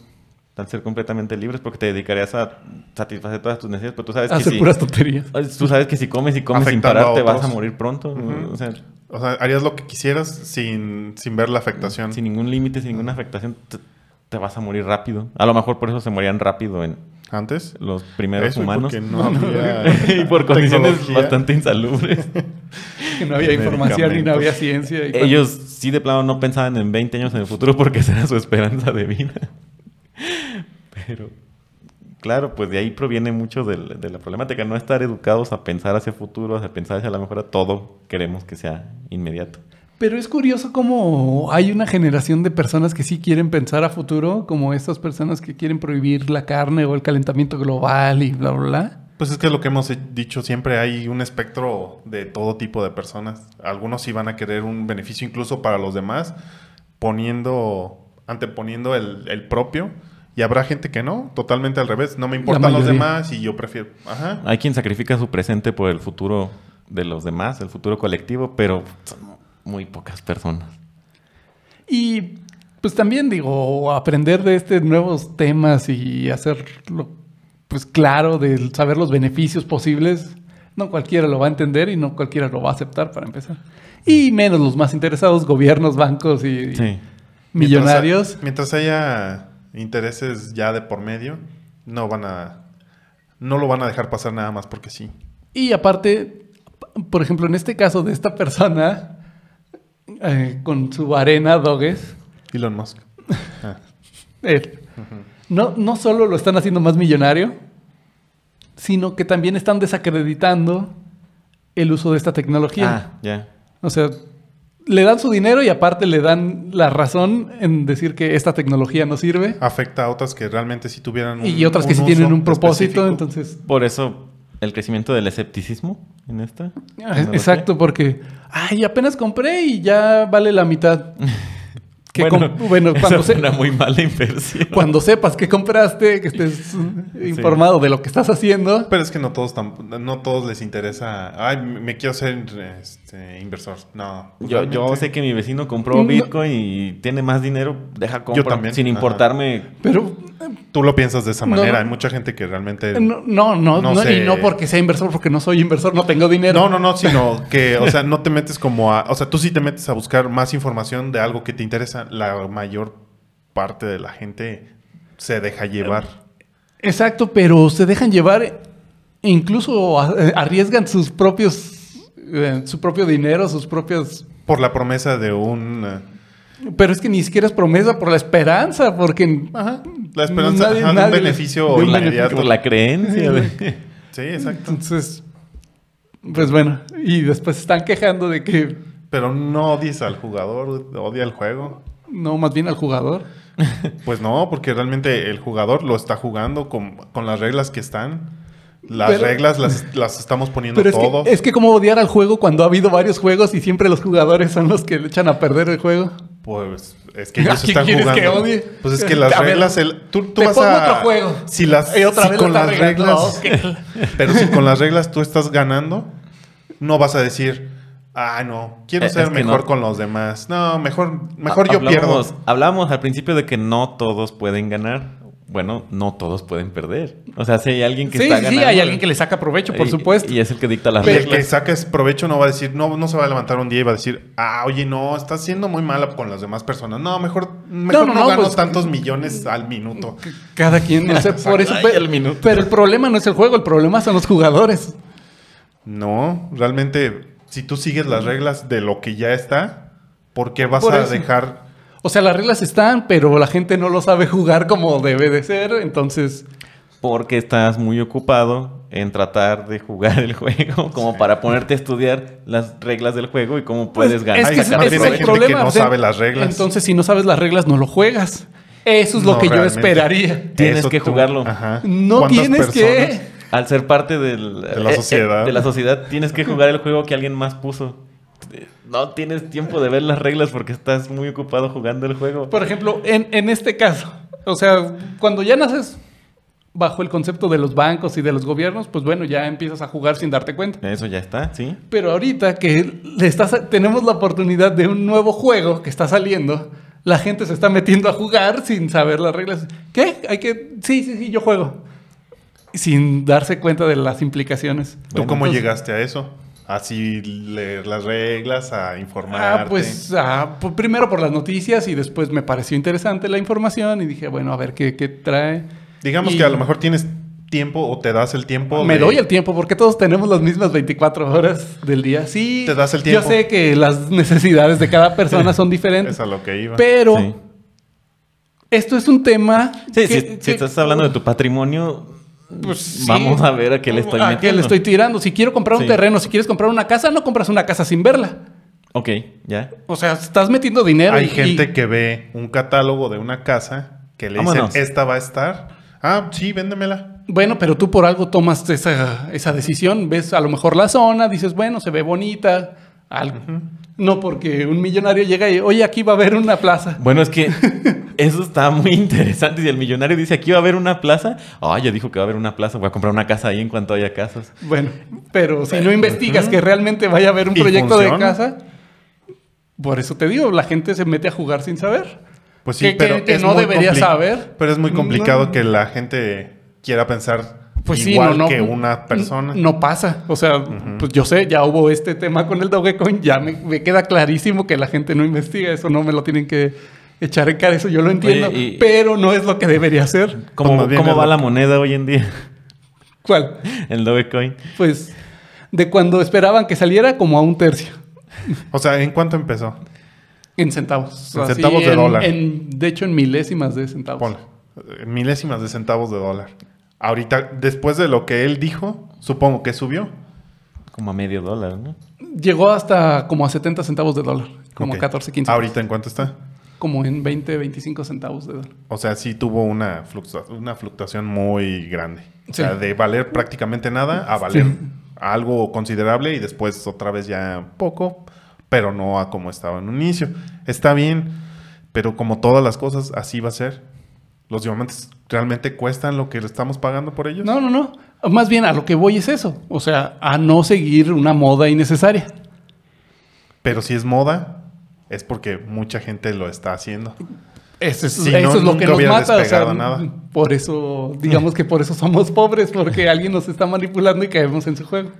[SPEAKER 3] al ser completamente libres porque te dedicarías a satisfacer todas tus necesidades, pero tú sabes que
[SPEAKER 1] hacer
[SPEAKER 3] si,
[SPEAKER 1] puras tonterías.
[SPEAKER 3] tú sabes que si comes y comes sin parar te vas a morir pronto. O sea,
[SPEAKER 2] O sea, harías lo que quisieras sin, sin ver la afectación.
[SPEAKER 3] sin ningún límite, sin ninguna afectación, te, te vas a morir rápido. A lo mejor por eso se morían rápido en
[SPEAKER 2] Antes.
[SPEAKER 3] los primeros
[SPEAKER 2] Eso
[SPEAKER 3] humanos.
[SPEAKER 2] porque no había
[SPEAKER 3] y por condiciones
[SPEAKER 2] tecnología.
[SPEAKER 3] bastante insalubres.
[SPEAKER 1] Que no había información y no había ciencia. y cuando-
[SPEAKER 3] Ellos sí de plano no pensaban en 20 años en el futuro porque esa era su esperanza de vida. Pero, claro, pues de ahí proviene mucho de la problemática, no estar educados a pensar hacia futuro, a pensar hacia la mejora, todo queremos que sea inmediato.
[SPEAKER 1] Pero es curioso cómo hay una generación de personas que sí quieren pensar a futuro, como estas personas que quieren prohibir la carne o el calentamiento global y bla, bla, bla.
[SPEAKER 2] Pues es que es lo que hemos dicho siempre, hay un espectro de todo tipo de personas. Algunos sí van a querer un beneficio incluso para los demás, poniendo, anteponiendo el, el propio. Y habrá gente que no, totalmente al revés. No me importan los demás y yo prefiero. Ajá.
[SPEAKER 3] Hay quien sacrifica su presente por el futuro de los demás, el futuro colectivo, pero son muy pocas personas.
[SPEAKER 1] Y pues también digo, aprender de estos nuevos temas y hacerlo pues claro, de saber los beneficios posibles, no cualquiera lo va a entender y no cualquiera lo va a aceptar para empezar. Y menos los más interesados, gobiernos, bancos y
[SPEAKER 3] Sí.
[SPEAKER 1] Millonarios.
[SPEAKER 2] Mientras, mientras haya intereses ya de por medio, no van a. No lo van a dejar pasar nada más porque sí.
[SPEAKER 1] Y aparte, por ejemplo, en este caso de esta persona, eh, con su arena Doges,
[SPEAKER 2] Elon Musk. Ah.
[SPEAKER 1] él, no, no solo lo están haciendo más millonario, sino que también están desacreditando el uso de esta tecnología.
[SPEAKER 3] Ah, ya.
[SPEAKER 1] O sea, le dan su dinero y aparte le dan la razón en decir que esta tecnología no sirve.
[SPEAKER 2] Afecta a otras que realmente sí tuvieran un
[SPEAKER 1] y otras que sí tienen un propósito,
[SPEAKER 2] específico.
[SPEAKER 1] entonces...
[SPEAKER 3] Por eso el crecimiento del escepticismo en esta.
[SPEAKER 1] Ah. Exacto, porque, ay, apenas compré y ya vale la mitad. Que
[SPEAKER 3] bueno,
[SPEAKER 1] bueno, cuando, se-
[SPEAKER 3] una muy mala inversión.
[SPEAKER 1] cuando sepas que compraste, que estés informado de lo que estás haciendo.
[SPEAKER 2] Pero es que no todos no todos les interesa. Ay, me quiero ser este, inversor. No.
[SPEAKER 3] Yo, yo sé que mi vecino compró
[SPEAKER 1] No.
[SPEAKER 3] Bitcoin y tiene más dinero, deja comprar.
[SPEAKER 2] también,
[SPEAKER 3] Sin
[SPEAKER 2] ajá.
[SPEAKER 3] importarme.
[SPEAKER 1] Pero
[SPEAKER 2] Tú lo piensas de esa
[SPEAKER 1] No,
[SPEAKER 2] manera.
[SPEAKER 1] no.
[SPEAKER 2] Hay mucha gente que realmente.
[SPEAKER 1] no, no, no,
[SPEAKER 2] No
[SPEAKER 1] no,
[SPEAKER 2] sé.
[SPEAKER 1] y no porque sea inversor, porque no soy inversor, no tengo dinero.
[SPEAKER 2] No, no, no, sino que, o sea, no te metes como a. O sea, tú sí te metes a buscar más información de algo que te interesa. La mayor parte de la gente se deja llevar.
[SPEAKER 1] Exacto, pero se dejan llevar e incluso arriesgan sus propios, eh, su propio dinero, sus propios...
[SPEAKER 2] Por la promesa de un. eh,
[SPEAKER 1] Pero es que ni siquiera es promesa por la esperanza, porque... ajá,
[SPEAKER 2] La esperanza ajá, un
[SPEAKER 1] les-
[SPEAKER 2] beneficio
[SPEAKER 1] de un
[SPEAKER 2] inmediato.
[SPEAKER 3] Por la creencia. de-
[SPEAKER 2] Sí, exacto.
[SPEAKER 1] Entonces, pues bueno, y después están quejando de que
[SPEAKER 2] Pero no odies al jugador, odia el juego.
[SPEAKER 1] no, más bien al jugador.
[SPEAKER 2] Pues no, porque realmente el jugador lo está jugando con, con las reglas que están. Las
[SPEAKER 1] Pero-
[SPEAKER 2] reglas las, las estamos poniendo
[SPEAKER 1] Pero es
[SPEAKER 2] todos.
[SPEAKER 1] que, es que como odiar al juego cuando ha habido varios juegos y siempre los jugadores son los que le echan a perder el juego.
[SPEAKER 2] Pues es que
[SPEAKER 1] ¿A
[SPEAKER 2] ellos
[SPEAKER 1] quién
[SPEAKER 2] están
[SPEAKER 1] quieres
[SPEAKER 2] jugando.
[SPEAKER 1] que odie?
[SPEAKER 2] Pues es que las
[SPEAKER 1] A ver,
[SPEAKER 2] reglas. el- tú, tú
[SPEAKER 1] te
[SPEAKER 2] vas
[SPEAKER 1] pongo
[SPEAKER 2] a.
[SPEAKER 1] otro juego.
[SPEAKER 2] Si las.
[SPEAKER 1] Y otra
[SPEAKER 2] si
[SPEAKER 1] vez
[SPEAKER 2] con las reglas. Pero si con las reglas tú estás ganando, no vas a decir. Ah, no, quiero
[SPEAKER 3] Eh,
[SPEAKER 2] ser
[SPEAKER 3] es que
[SPEAKER 2] mejor
[SPEAKER 3] no.
[SPEAKER 2] con los demás. No, mejor, mejor yo pierdo.
[SPEAKER 3] Hablábamos al principio de que no todos pueden ganar. Bueno, no todos pueden perder. O sea, si hay alguien que
[SPEAKER 1] Sí,
[SPEAKER 3] está
[SPEAKER 1] sí,
[SPEAKER 3] ganando.
[SPEAKER 1] hay alguien que le saca provecho, por
[SPEAKER 3] y-
[SPEAKER 1] supuesto.
[SPEAKER 3] Y es el que dicta las
[SPEAKER 2] Y el que
[SPEAKER 3] reglas.
[SPEAKER 2] saques provecho no va a decir, no, no se va a levantar un día y va a decir, ah, oye, no, estás siendo muy mala con las demás personas. No, mejor, mejor
[SPEAKER 1] no,
[SPEAKER 2] no,
[SPEAKER 1] no,
[SPEAKER 2] gano
[SPEAKER 1] pues-
[SPEAKER 2] tantos millones al minuto.
[SPEAKER 1] Cada quien, no sé, por eso.
[SPEAKER 3] Ay,
[SPEAKER 1] Pero,
[SPEAKER 3] el minuto.
[SPEAKER 1] pero el problema no es el juego, el problema son los jugadores.
[SPEAKER 2] No, realmente, si tú sigues las reglas de lo que ya está, ¿Por qué vas
[SPEAKER 1] Por
[SPEAKER 2] a
[SPEAKER 1] eso.
[SPEAKER 2] dejar?
[SPEAKER 1] O sea, las reglas están, pero la gente no lo sabe jugar como debe de ser, entonces...
[SPEAKER 3] Porque estás muy ocupado en tratar de jugar el juego como para ponerte a estudiar las reglas del juego y cómo puedes ganar.
[SPEAKER 1] Es que es el
[SPEAKER 2] que
[SPEAKER 1] problema.
[SPEAKER 2] no sabe las reglas.
[SPEAKER 1] Entonces, si no sabes las reglas, no lo juegas. Eso es lo
[SPEAKER 2] No,
[SPEAKER 1] que yo esperaría.
[SPEAKER 3] Tienes
[SPEAKER 2] Eso
[SPEAKER 3] que
[SPEAKER 2] tú-
[SPEAKER 3] jugarlo.
[SPEAKER 2] Ajá.
[SPEAKER 1] No
[SPEAKER 2] ¿Cuántas
[SPEAKER 1] tienes que...
[SPEAKER 3] Al ser parte del,
[SPEAKER 2] De la
[SPEAKER 3] eh, eh,
[SPEAKER 2] sociedad.
[SPEAKER 3] de la sociedad, tienes que jugar el juego que alguien más puso. No tienes tiempo de ver las reglas porque estás muy ocupado jugando el juego.
[SPEAKER 1] Por ejemplo, en, en este caso, o sea, cuando ya naces bajo el concepto de los bancos y de los gobiernos, pues bueno, ya empiezas a jugar sin darte cuenta.
[SPEAKER 3] Eso ya está, ¿sí?
[SPEAKER 1] Pero ahorita que le estás, tenemos la oportunidad de un nuevo juego que está saliendo, la gente se está metiendo a jugar sin saber las reglas. ¿Qué? Hay que... Sí, sí, sí, yo juego. Sin darse cuenta de las implicaciones.
[SPEAKER 2] ¿Tú
[SPEAKER 3] Bueno,
[SPEAKER 2] cómo
[SPEAKER 1] entonces-
[SPEAKER 2] llegaste a eso? Así leer las reglas, a.
[SPEAKER 1] Ah, pues ah, pues, primero por las noticias y después me pareció interesante la información y dije, bueno, a ver qué, qué trae.
[SPEAKER 2] Digamos
[SPEAKER 1] Y
[SPEAKER 2] que a lo mejor tienes tiempo o te das el tiempo.
[SPEAKER 1] Me
[SPEAKER 2] de-
[SPEAKER 1] doy el tiempo porque todos tenemos las mismas 24 horas del día. Sí,
[SPEAKER 2] Te das el tiempo.
[SPEAKER 1] Yo sé que las necesidades de cada persona son diferentes,
[SPEAKER 2] Es a lo que iba.
[SPEAKER 1] pero
[SPEAKER 3] Sí.
[SPEAKER 1] esto es un tema.
[SPEAKER 3] Sí,
[SPEAKER 1] que-
[SPEAKER 3] si, si
[SPEAKER 1] que-
[SPEAKER 3] estás hablando de tu patrimonio,
[SPEAKER 1] Pues sí.
[SPEAKER 3] vamos a ver a qué le estoy
[SPEAKER 1] ¿A qué
[SPEAKER 3] metiendo.
[SPEAKER 1] le estoy tirando? Si quiero comprar un
[SPEAKER 3] Sí.
[SPEAKER 1] terreno, si quieres comprar una casa, no compras una casa sin verla.
[SPEAKER 3] Ok, ya.
[SPEAKER 1] O sea, estás metiendo dinero.
[SPEAKER 2] Hay
[SPEAKER 1] y-
[SPEAKER 2] gente que ve un catálogo de una casa que le
[SPEAKER 3] Vámonos.
[SPEAKER 2] dicen, esta va a estar. Ah, sí, véndemela.
[SPEAKER 1] Bueno, pero tú por algo tomas esa, esa decisión. Ves a lo mejor la zona, dices, bueno, se ve bonita, algo. No porque un millonario llega y, oye, aquí va a haber una plaza.
[SPEAKER 3] Bueno, es que eso está muy interesante. Si el millonario dice aquí va a haber una plaza, ah, ya dijo que va a haber una plaza, voy a comprar una casa ahí en cuanto haya casas.
[SPEAKER 1] Bueno, pero si no investigas que realmente vaya a haber un proyecto de casa, por eso te digo, la gente se mete a jugar sin saber.
[SPEAKER 2] Pues sí,
[SPEAKER 1] Que-
[SPEAKER 2] pero
[SPEAKER 1] que- que
[SPEAKER 2] es
[SPEAKER 1] no
[SPEAKER 2] muy
[SPEAKER 1] debería saber.
[SPEAKER 2] Pero es muy complicado
[SPEAKER 1] No.
[SPEAKER 2] que la gente quiera pensar
[SPEAKER 1] Pues sí,
[SPEAKER 2] igual
[SPEAKER 1] no, no,
[SPEAKER 2] que una persona.
[SPEAKER 1] No pasa. O sea, pues yo sé, ya hubo este tema con el Dogecoin, ya me, me queda clarísimo que la gente no investiga, eso no me lo tienen que echar en cara, eso yo lo entiendo,
[SPEAKER 3] Oye, y-
[SPEAKER 1] pero no es lo que debería ser.
[SPEAKER 3] ¿Cómo,
[SPEAKER 2] Pues
[SPEAKER 3] cómo va la moneda hoy en día?
[SPEAKER 1] ¿Cuál?
[SPEAKER 3] El Dogecoin.
[SPEAKER 1] Pues de cuando esperaban que saliera como a un tercio.
[SPEAKER 2] O sea, ¿en cuánto empezó?
[SPEAKER 1] En centavos.
[SPEAKER 2] En centavos de
[SPEAKER 1] en-
[SPEAKER 2] dólar.
[SPEAKER 1] en- de hecho, en milésimas de centavos.
[SPEAKER 2] Ponle. eh, Milésimas de centavos de dólar. Ahorita, después de lo que él dijo, supongo que subió.
[SPEAKER 3] Como a medio dólar, ¿no?
[SPEAKER 1] Llegó hasta como a 70 centavos de dólar. Como
[SPEAKER 2] Ok.
[SPEAKER 1] 14, 15.
[SPEAKER 2] ¿Ahorita en cuánto está?
[SPEAKER 1] Como en 20, 25 centavos de dólar.
[SPEAKER 2] O sea, sí tuvo una, fluctua- una fluctuación muy grande. O
[SPEAKER 1] Sí.
[SPEAKER 2] sea, de valer prácticamente nada a valer
[SPEAKER 1] Sí.
[SPEAKER 2] algo considerable y después otra vez ya poco, pero no a como estaba en un inicio. Está bien, pero como todas las cosas, así va a ser. ¿Los diamantes realmente cuestan lo que le estamos pagando por ellos?
[SPEAKER 1] No, no, no. Más bien a lo que voy es eso. O sea, a no seguir una moda innecesaria.
[SPEAKER 2] Pero si es moda, es porque mucha gente lo está haciendo.
[SPEAKER 1] Eso es,
[SPEAKER 2] Si
[SPEAKER 1] eso
[SPEAKER 2] no,
[SPEAKER 1] es lo
[SPEAKER 2] nunca
[SPEAKER 1] que nos mata. O sea,
[SPEAKER 2] despegado nada.
[SPEAKER 1] por eso, digamos que por eso somos pobres, porque alguien nos está manipulando y caemos en su juego.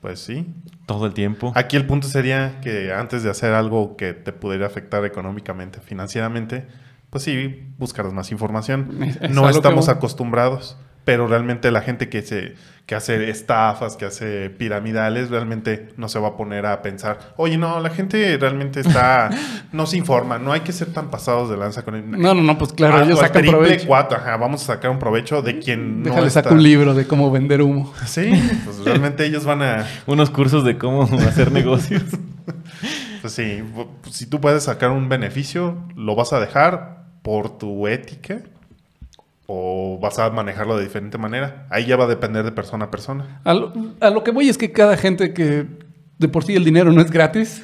[SPEAKER 2] Pues sí.
[SPEAKER 3] Todo el tiempo.
[SPEAKER 2] Aquí el punto sería que antes de hacer algo que te pudiera afectar económicamente, financieramente, pues sí, buscarás más información.
[SPEAKER 1] Es- es a
[SPEAKER 2] no
[SPEAKER 1] que
[SPEAKER 2] estamos
[SPEAKER 1] voy.
[SPEAKER 2] acostumbrados, pero realmente la gente que, se, que hace estafas, que hace piramidales, realmente no se va a poner a pensar, oye, no, la gente realmente está, no se informa, no hay que ser tan pasados de lanza con el...
[SPEAKER 1] No, no, no, pues claro,
[SPEAKER 2] Ah,
[SPEAKER 1] ellos sacan
[SPEAKER 2] triple
[SPEAKER 1] provecho.
[SPEAKER 2] cuatro, ajá, vamos a sacar un provecho de quien no
[SPEAKER 1] Déjale
[SPEAKER 2] está.
[SPEAKER 1] sacar un libro de cómo vender humo.
[SPEAKER 2] Sí, pues realmente ellos van a...
[SPEAKER 3] Unos cursos de cómo hacer negocios.
[SPEAKER 2] Pues sí, si tú puedes sacar un beneficio, ¿lo vas a dejar por tu ética? ¿O vas a manejarlo de diferente manera? Ahí ya va a depender de persona a persona.
[SPEAKER 1] A lo, a lo que voy es que cada gente que de por sí el dinero no es gratis,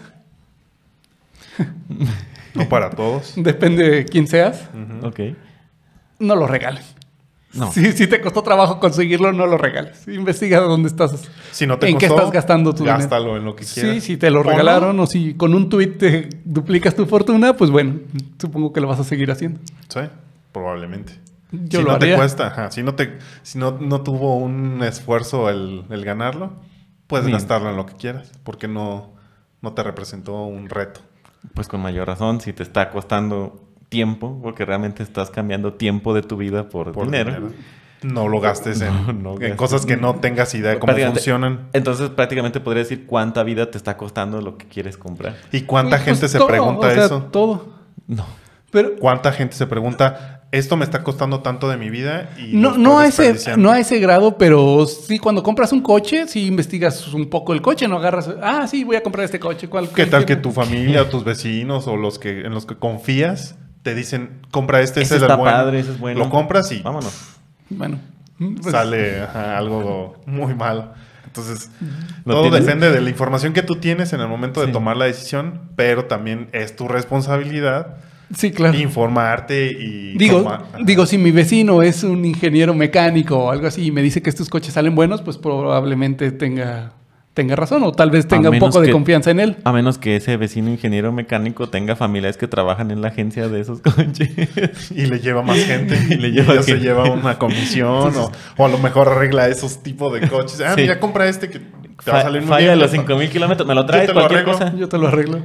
[SPEAKER 2] No para todos.
[SPEAKER 1] depende de quién seas,
[SPEAKER 3] Ok.
[SPEAKER 1] no lo regalen.
[SPEAKER 3] No.
[SPEAKER 1] Si, si te costó trabajo conseguirlo, no lo regales. Investiga dónde estás.
[SPEAKER 2] Si no te
[SPEAKER 1] ¿En qué estás gastando tu dinero?
[SPEAKER 2] gástalo en lo que quieras.
[SPEAKER 1] Sí, si te lo regalaron o si con un tweet te duplicas tu fortuna, pues bueno, supongo que lo vas a seguir haciendo.
[SPEAKER 2] Sí, probablemente.
[SPEAKER 1] Yo
[SPEAKER 2] si
[SPEAKER 1] lo
[SPEAKER 2] no te cuesta, ajá, si no te, si no, no tuvo un esfuerzo el, el ganarlo, puedes
[SPEAKER 3] Bien.
[SPEAKER 2] gastarlo en lo que quieras, porque no, no te representó un reto.
[SPEAKER 3] Pues con mayor razón, si te está costando tiempo, porque realmente estás cambiando tiempo de tu vida por,
[SPEAKER 2] Por
[SPEAKER 3] dinero.
[SPEAKER 2] dinero. no lo gastes en,
[SPEAKER 3] No, no
[SPEAKER 2] en
[SPEAKER 3] gastes.
[SPEAKER 2] cosas que no tengas idea de cómo funcionan.
[SPEAKER 3] Entonces prácticamente podría decir cuánta vida te está costando lo que quieres comprar.
[SPEAKER 2] ¿Y cuánta
[SPEAKER 1] Pues,
[SPEAKER 2] gente se
[SPEAKER 1] todo,
[SPEAKER 2] pregunta
[SPEAKER 1] o sea,
[SPEAKER 2] eso?
[SPEAKER 1] Todo.
[SPEAKER 3] No.
[SPEAKER 1] Pero
[SPEAKER 2] ¿Cuánta gente se pregunta, esto me está costando tanto de mi vida? Y
[SPEAKER 1] no, no, a ese,
[SPEAKER 2] desperdiciando"?
[SPEAKER 1] no a ese grado, pero sí cuando compras un coche, sí investigas un poco el coche, no agarras, ah, sí, voy a comprar este coche. ¿cuál,
[SPEAKER 2] ¿Qué tal que tu familia o tus vecinos o los que en los que confías te dicen, compra este, ese,
[SPEAKER 3] Ese
[SPEAKER 2] es el bueno?
[SPEAKER 3] padre, ese es bueno.
[SPEAKER 2] Lo compras y
[SPEAKER 3] Vámonos.
[SPEAKER 1] Bueno, pues,
[SPEAKER 2] sale ajá, algo muy malo. Entonces,
[SPEAKER 3] ¿Lo
[SPEAKER 2] todo
[SPEAKER 3] tienes?
[SPEAKER 2] depende de la información que tú tienes en el momento de
[SPEAKER 3] Sí.
[SPEAKER 2] tomar la decisión, pero también es tu responsabilidad
[SPEAKER 1] sí, claro.
[SPEAKER 2] informarte y...
[SPEAKER 1] Digo,
[SPEAKER 2] tomar-
[SPEAKER 1] digo, si mi vecino es un ingeniero mecánico o algo así y me dice que estos coches salen buenos, pues probablemente tenga, tenga razón o tal vez tenga un poco de confianza en él.
[SPEAKER 3] A menos que ese vecino ingeniero mecánico tenga familiares que trabajan en la agencia de esos coches.
[SPEAKER 2] Y le lleva más gente.
[SPEAKER 3] Y
[SPEAKER 2] y
[SPEAKER 3] le lleva
[SPEAKER 2] ya se lleva una comisión. o, o a lo mejor arregla esos tipos de coches. Ah,
[SPEAKER 3] Sí.
[SPEAKER 2] mira, compra este que te va a salir muy
[SPEAKER 3] falla
[SPEAKER 2] bien.
[SPEAKER 3] los 5000 kilómetros, me lo traes,
[SPEAKER 2] te lo
[SPEAKER 3] cualquier
[SPEAKER 2] arreglo.
[SPEAKER 3] cosa.
[SPEAKER 1] Yo te lo arreglo.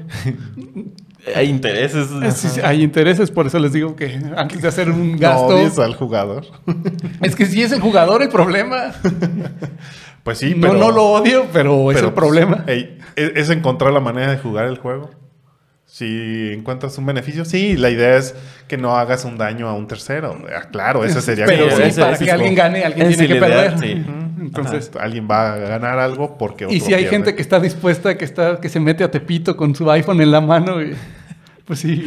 [SPEAKER 3] Hay intereses.
[SPEAKER 1] Eh, sí, sí, hay intereses, por eso les digo que antes de hacer un
[SPEAKER 2] No
[SPEAKER 1] gasto,
[SPEAKER 2] odies al jugador.
[SPEAKER 1] es que si es el jugador el problema.
[SPEAKER 2] Pues sí,
[SPEAKER 1] no,
[SPEAKER 2] pero...
[SPEAKER 1] no lo odio, pero, es el problema.
[SPEAKER 2] pues, ey, es, es encontrar la manera de jugar el juego. Si encuentras un beneficio, sí, la idea es que no hagas un daño a un tercero. Ah, Claro, eso sería
[SPEAKER 1] pero
[SPEAKER 2] como-
[SPEAKER 1] sí,
[SPEAKER 3] ese-
[SPEAKER 1] para
[SPEAKER 3] ese
[SPEAKER 1] que alguien gane, alguien
[SPEAKER 3] ese
[SPEAKER 1] tiene que perder.
[SPEAKER 3] sí.
[SPEAKER 1] Entonces,
[SPEAKER 2] Ajá, alguien va a ganar algo porque otro
[SPEAKER 1] y si hay
[SPEAKER 2] pierde.
[SPEAKER 1] gente que está dispuesta, que está, que se mete a Tepito con su iPhone en la mano, y- pues sí.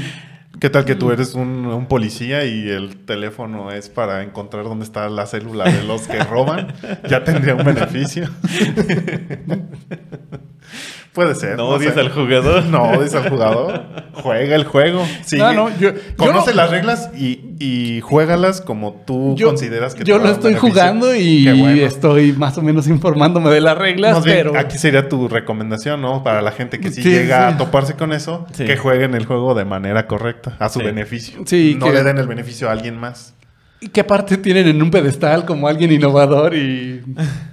[SPEAKER 2] ¿Qué tal que tú eres un, un policía y el teléfono es para encontrar dónde está la célula de los que roban? ya tendría un beneficio. Puede ser.
[SPEAKER 3] No odies
[SPEAKER 2] sé.
[SPEAKER 3] al jugador.
[SPEAKER 2] No odies al jugador. Juega el juego. Sigue.
[SPEAKER 1] No, no, yo-
[SPEAKER 2] Conoce
[SPEAKER 1] yo-
[SPEAKER 2] las reglas y, y juégalas como tú
[SPEAKER 1] Yo,
[SPEAKER 2] consideras que te
[SPEAKER 1] yo lo estoy
[SPEAKER 2] beneficio.
[SPEAKER 1] jugando y
[SPEAKER 2] Qué bueno.
[SPEAKER 1] estoy más o menos informándome de las reglas,
[SPEAKER 2] Más bien,
[SPEAKER 1] pero
[SPEAKER 2] aquí sería tu recomendación, ¿no? Para la gente que sí,
[SPEAKER 1] Sí,
[SPEAKER 2] llega
[SPEAKER 1] sí.
[SPEAKER 2] a toparse con eso,
[SPEAKER 3] Sí.
[SPEAKER 2] que jueguen el juego de manera correcta, a su
[SPEAKER 3] Sí.
[SPEAKER 2] beneficio.
[SPEAKER 1] Sí,
[SPEAKER 2] no
[SPEAKER 1] que-
[SPEAKER 2] le den el beneficio a alguien más.
[SPEAKER 1] y que aparte tienen en un pedestal como alguien innovador y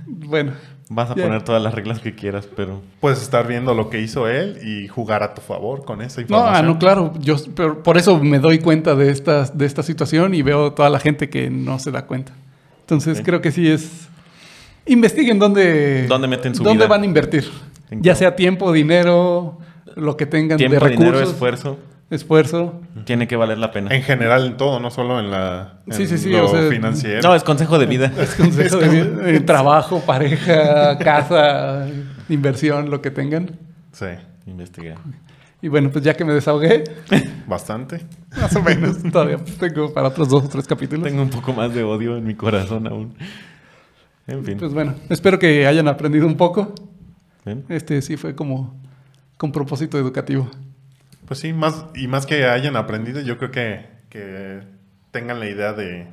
[SPEAKER 1] bueno.
[SPEAKER 3] Vas a
[SPEAKER 1] Ya.
[SPEAKER 3] poner todas las reglas que quieras, pero
[SPEAKER 2] Puedes estar viendo lo que hizo él y jugar a tu favor con esa
[SPEAKER 1] No,
[SPEAKER 2] información.
[SPEAKER 1] ah, no, claro, yo pero por eso me doy cuenta de esta, de esta situación y veo toda la gente que no se da cuenta. Entonces
[SPEAKER 3] Ok.
[SPEAKER 1] creo que sí es investiguen dónde
[SPEAKER 3] ¿Dónde meten su
[SPEAKER 1] dónde
[SPEAKER 3] vida?
[SPEAKER 1] van a invertir, ya sea tiempo, dinero, lo que tengan
[SPEAKER 3] tiempo,
[SPEAKER 1] de recursos,
[SPEAKER 3] dinero, esfuerzo,
[SPEAKER 1] esfuerzo.
[SPEAKER 3] tiene que valer la pena.
[SPEAKER 2] En general, en todo, no solo en la en
[SPEAKER 1] Sí, sí, sí,
[SPEAKER 2] lo
[SPEAKER 1] o sea,
[SPEAKER 2] financiero.
[SPEAKER 3] No, es consejo de vida.
[SPEAKER 1] Consejo de vida, eh, trabajo, pareja, casa, inversión, lo que tengan.
[SPEAKER 2] Sí,
[SPEAKER 3] Investigar.
[SPEAKER 1] Y bueno, pues ya que me desahogué,
[SPEAKER 2] bastante.
[SPEAKER 1] más o menos, todavía tengo para otros dos o tres capítulos.
[SPEAKER 3] Tengo un poco más de odio en mi corazón aún. En fin.
[SPEAKER 1] Pues bueno, espero que hayan aprendido un poco. Este sí fue como con propósito educativo.
[SPEAKER 2] Pues sí, más y más que hayan aprendido, yo creo que, que tengan la idea de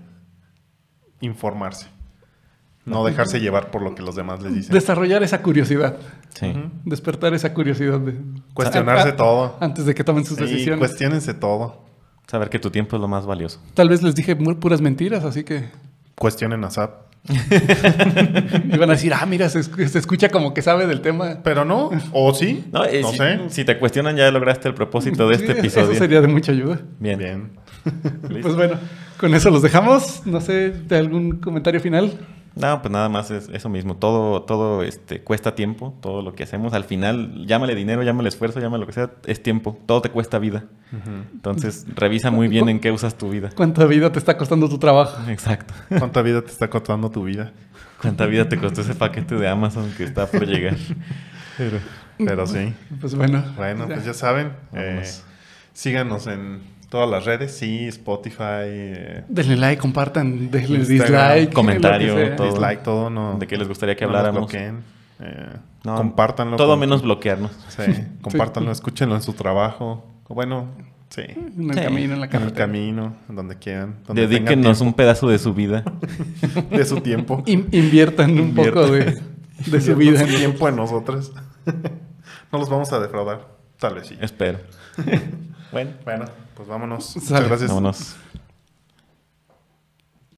[SPEAKER 2] informarse. No dejarse llevar por lo que los demás les dicen.
[SPEAKER 1] Desarrollar esa curiosidad.
[SPEAKER 3] Sí.
[SPEAKER 1] Despertar esa curiosidad. De,
[SPEAKER 2] Cuestionarse
[SPEAKER 1] a-
[SPEAKER 2] todo.
[SPEAKER 1] Antes de que tomen sus
[SPEAKER 2] Sí,
[SPEAKER 1] decisiones.
[SPEAKER 2] cuestionense todo.
[SPEAKER 3] Saber que tu tiempo es lo más valioso.
[SPEAKER 1] Tal vez les dije muy puras mentiras, así que
[SPEAKER 2] Cuestionen a SAP.
[SPEAKER 1] iban a decir, ah, mira, se, se escucha como que sabe del tema.
[SPEAKER 2] Pero no, o sí,
[SPEAKER 3] No,
[SPEAKER 2] no,
[SPEAKER 3] eh, si,
[SPEAKER 2] sé.
[SPEAKER 3] si te cuestionan, ya lograste el propósito de este episodio.
[SPEAKER 1] Eso sería de mucha ayuda.
[SPEAKER 3] Bien.
[SPEAKER 2] Bien.
[SPEAKER 1] Pues bueno, con eso los dejamos. No sé, ¿de algún comentario final?
[SPEAKER 3] No, pues nada más es eso mismo. Todo, todo este, cuesta tiempo. Todo lo que hacemos. Al final, llámale dinero, llámale esfuerzo, llámale lo que sea, es tiempo. Todo te cuesta vida. Entonces, revisa muy bien en qué usas tu vida.
[SPEAKER 1] ¿Cuánta vida te está costando tu trabajo?
[SPEAKER 3] Exacto.
[SPEAKER 2] ¿Cuánta vida te está costando tu vida?
[SPEAKER 3] ¿Cuánta vida te costó ese paquete de Amazon que está por llegar? Pero,
[SPEAKER 2] Pero sí.
[SPEAKER 1] Pues bueno.
[SPEAKER 2] Bueno, pues ya saben. eh, síganos en todas las redes. Sí, Spotify, eh,
[SPEAKER 1] Denle like, compartan, denle dislike.
[SPEAKER 3] comentario, todo.
[SPEAKER 2] dislike, todo. No,
[SPEAKER 3] ¿De qué les gustaría que
[SPEAKER 2] no
[SPEAKER 3] habláramos?
[SPEAKER 2] bloqueen. Eh,
[SPEAKER 3] No,
[SPEAKER 2] compártanlo.
[SPEAKER 3] Todo
[SPEAKER 2] con-
[SPEAKER 3] menos bloquearnos.
[SPEAKER 2] Sí, compártanlo, escúchenlo en su trabajo. Bueno, sí.
[SPEAKER 1] En el
[SPEAKER 3] Sí.
[SPEAKER 1] camino, en la
[SPEAKER 2] En el
[SPEAKER 1] carretera.
[SPEAKER 2] camino, donde quieran. Donde
[SPEAKER 3] Dedíquenos un pedazo de su vida.
[SPEAKER 2] de su tiempo.
[SPEAKER 1] In- inviertan un
[SPEAKER 3] Inviertan.
[SPEAKER 1] poco de, de su vida.
[SPEAKER 2] Su tiempo en nosotros. no los vamos a defraudar. Tal vez sí.
[SPEAKER 3] Espero. bueno,
[SPEAKER 2] Bueno, pues vámonos.
[SPEAKER 1] Sale.
[SPEAKER 2] Muchas gracias.
[SPEAKER 3] vámonos.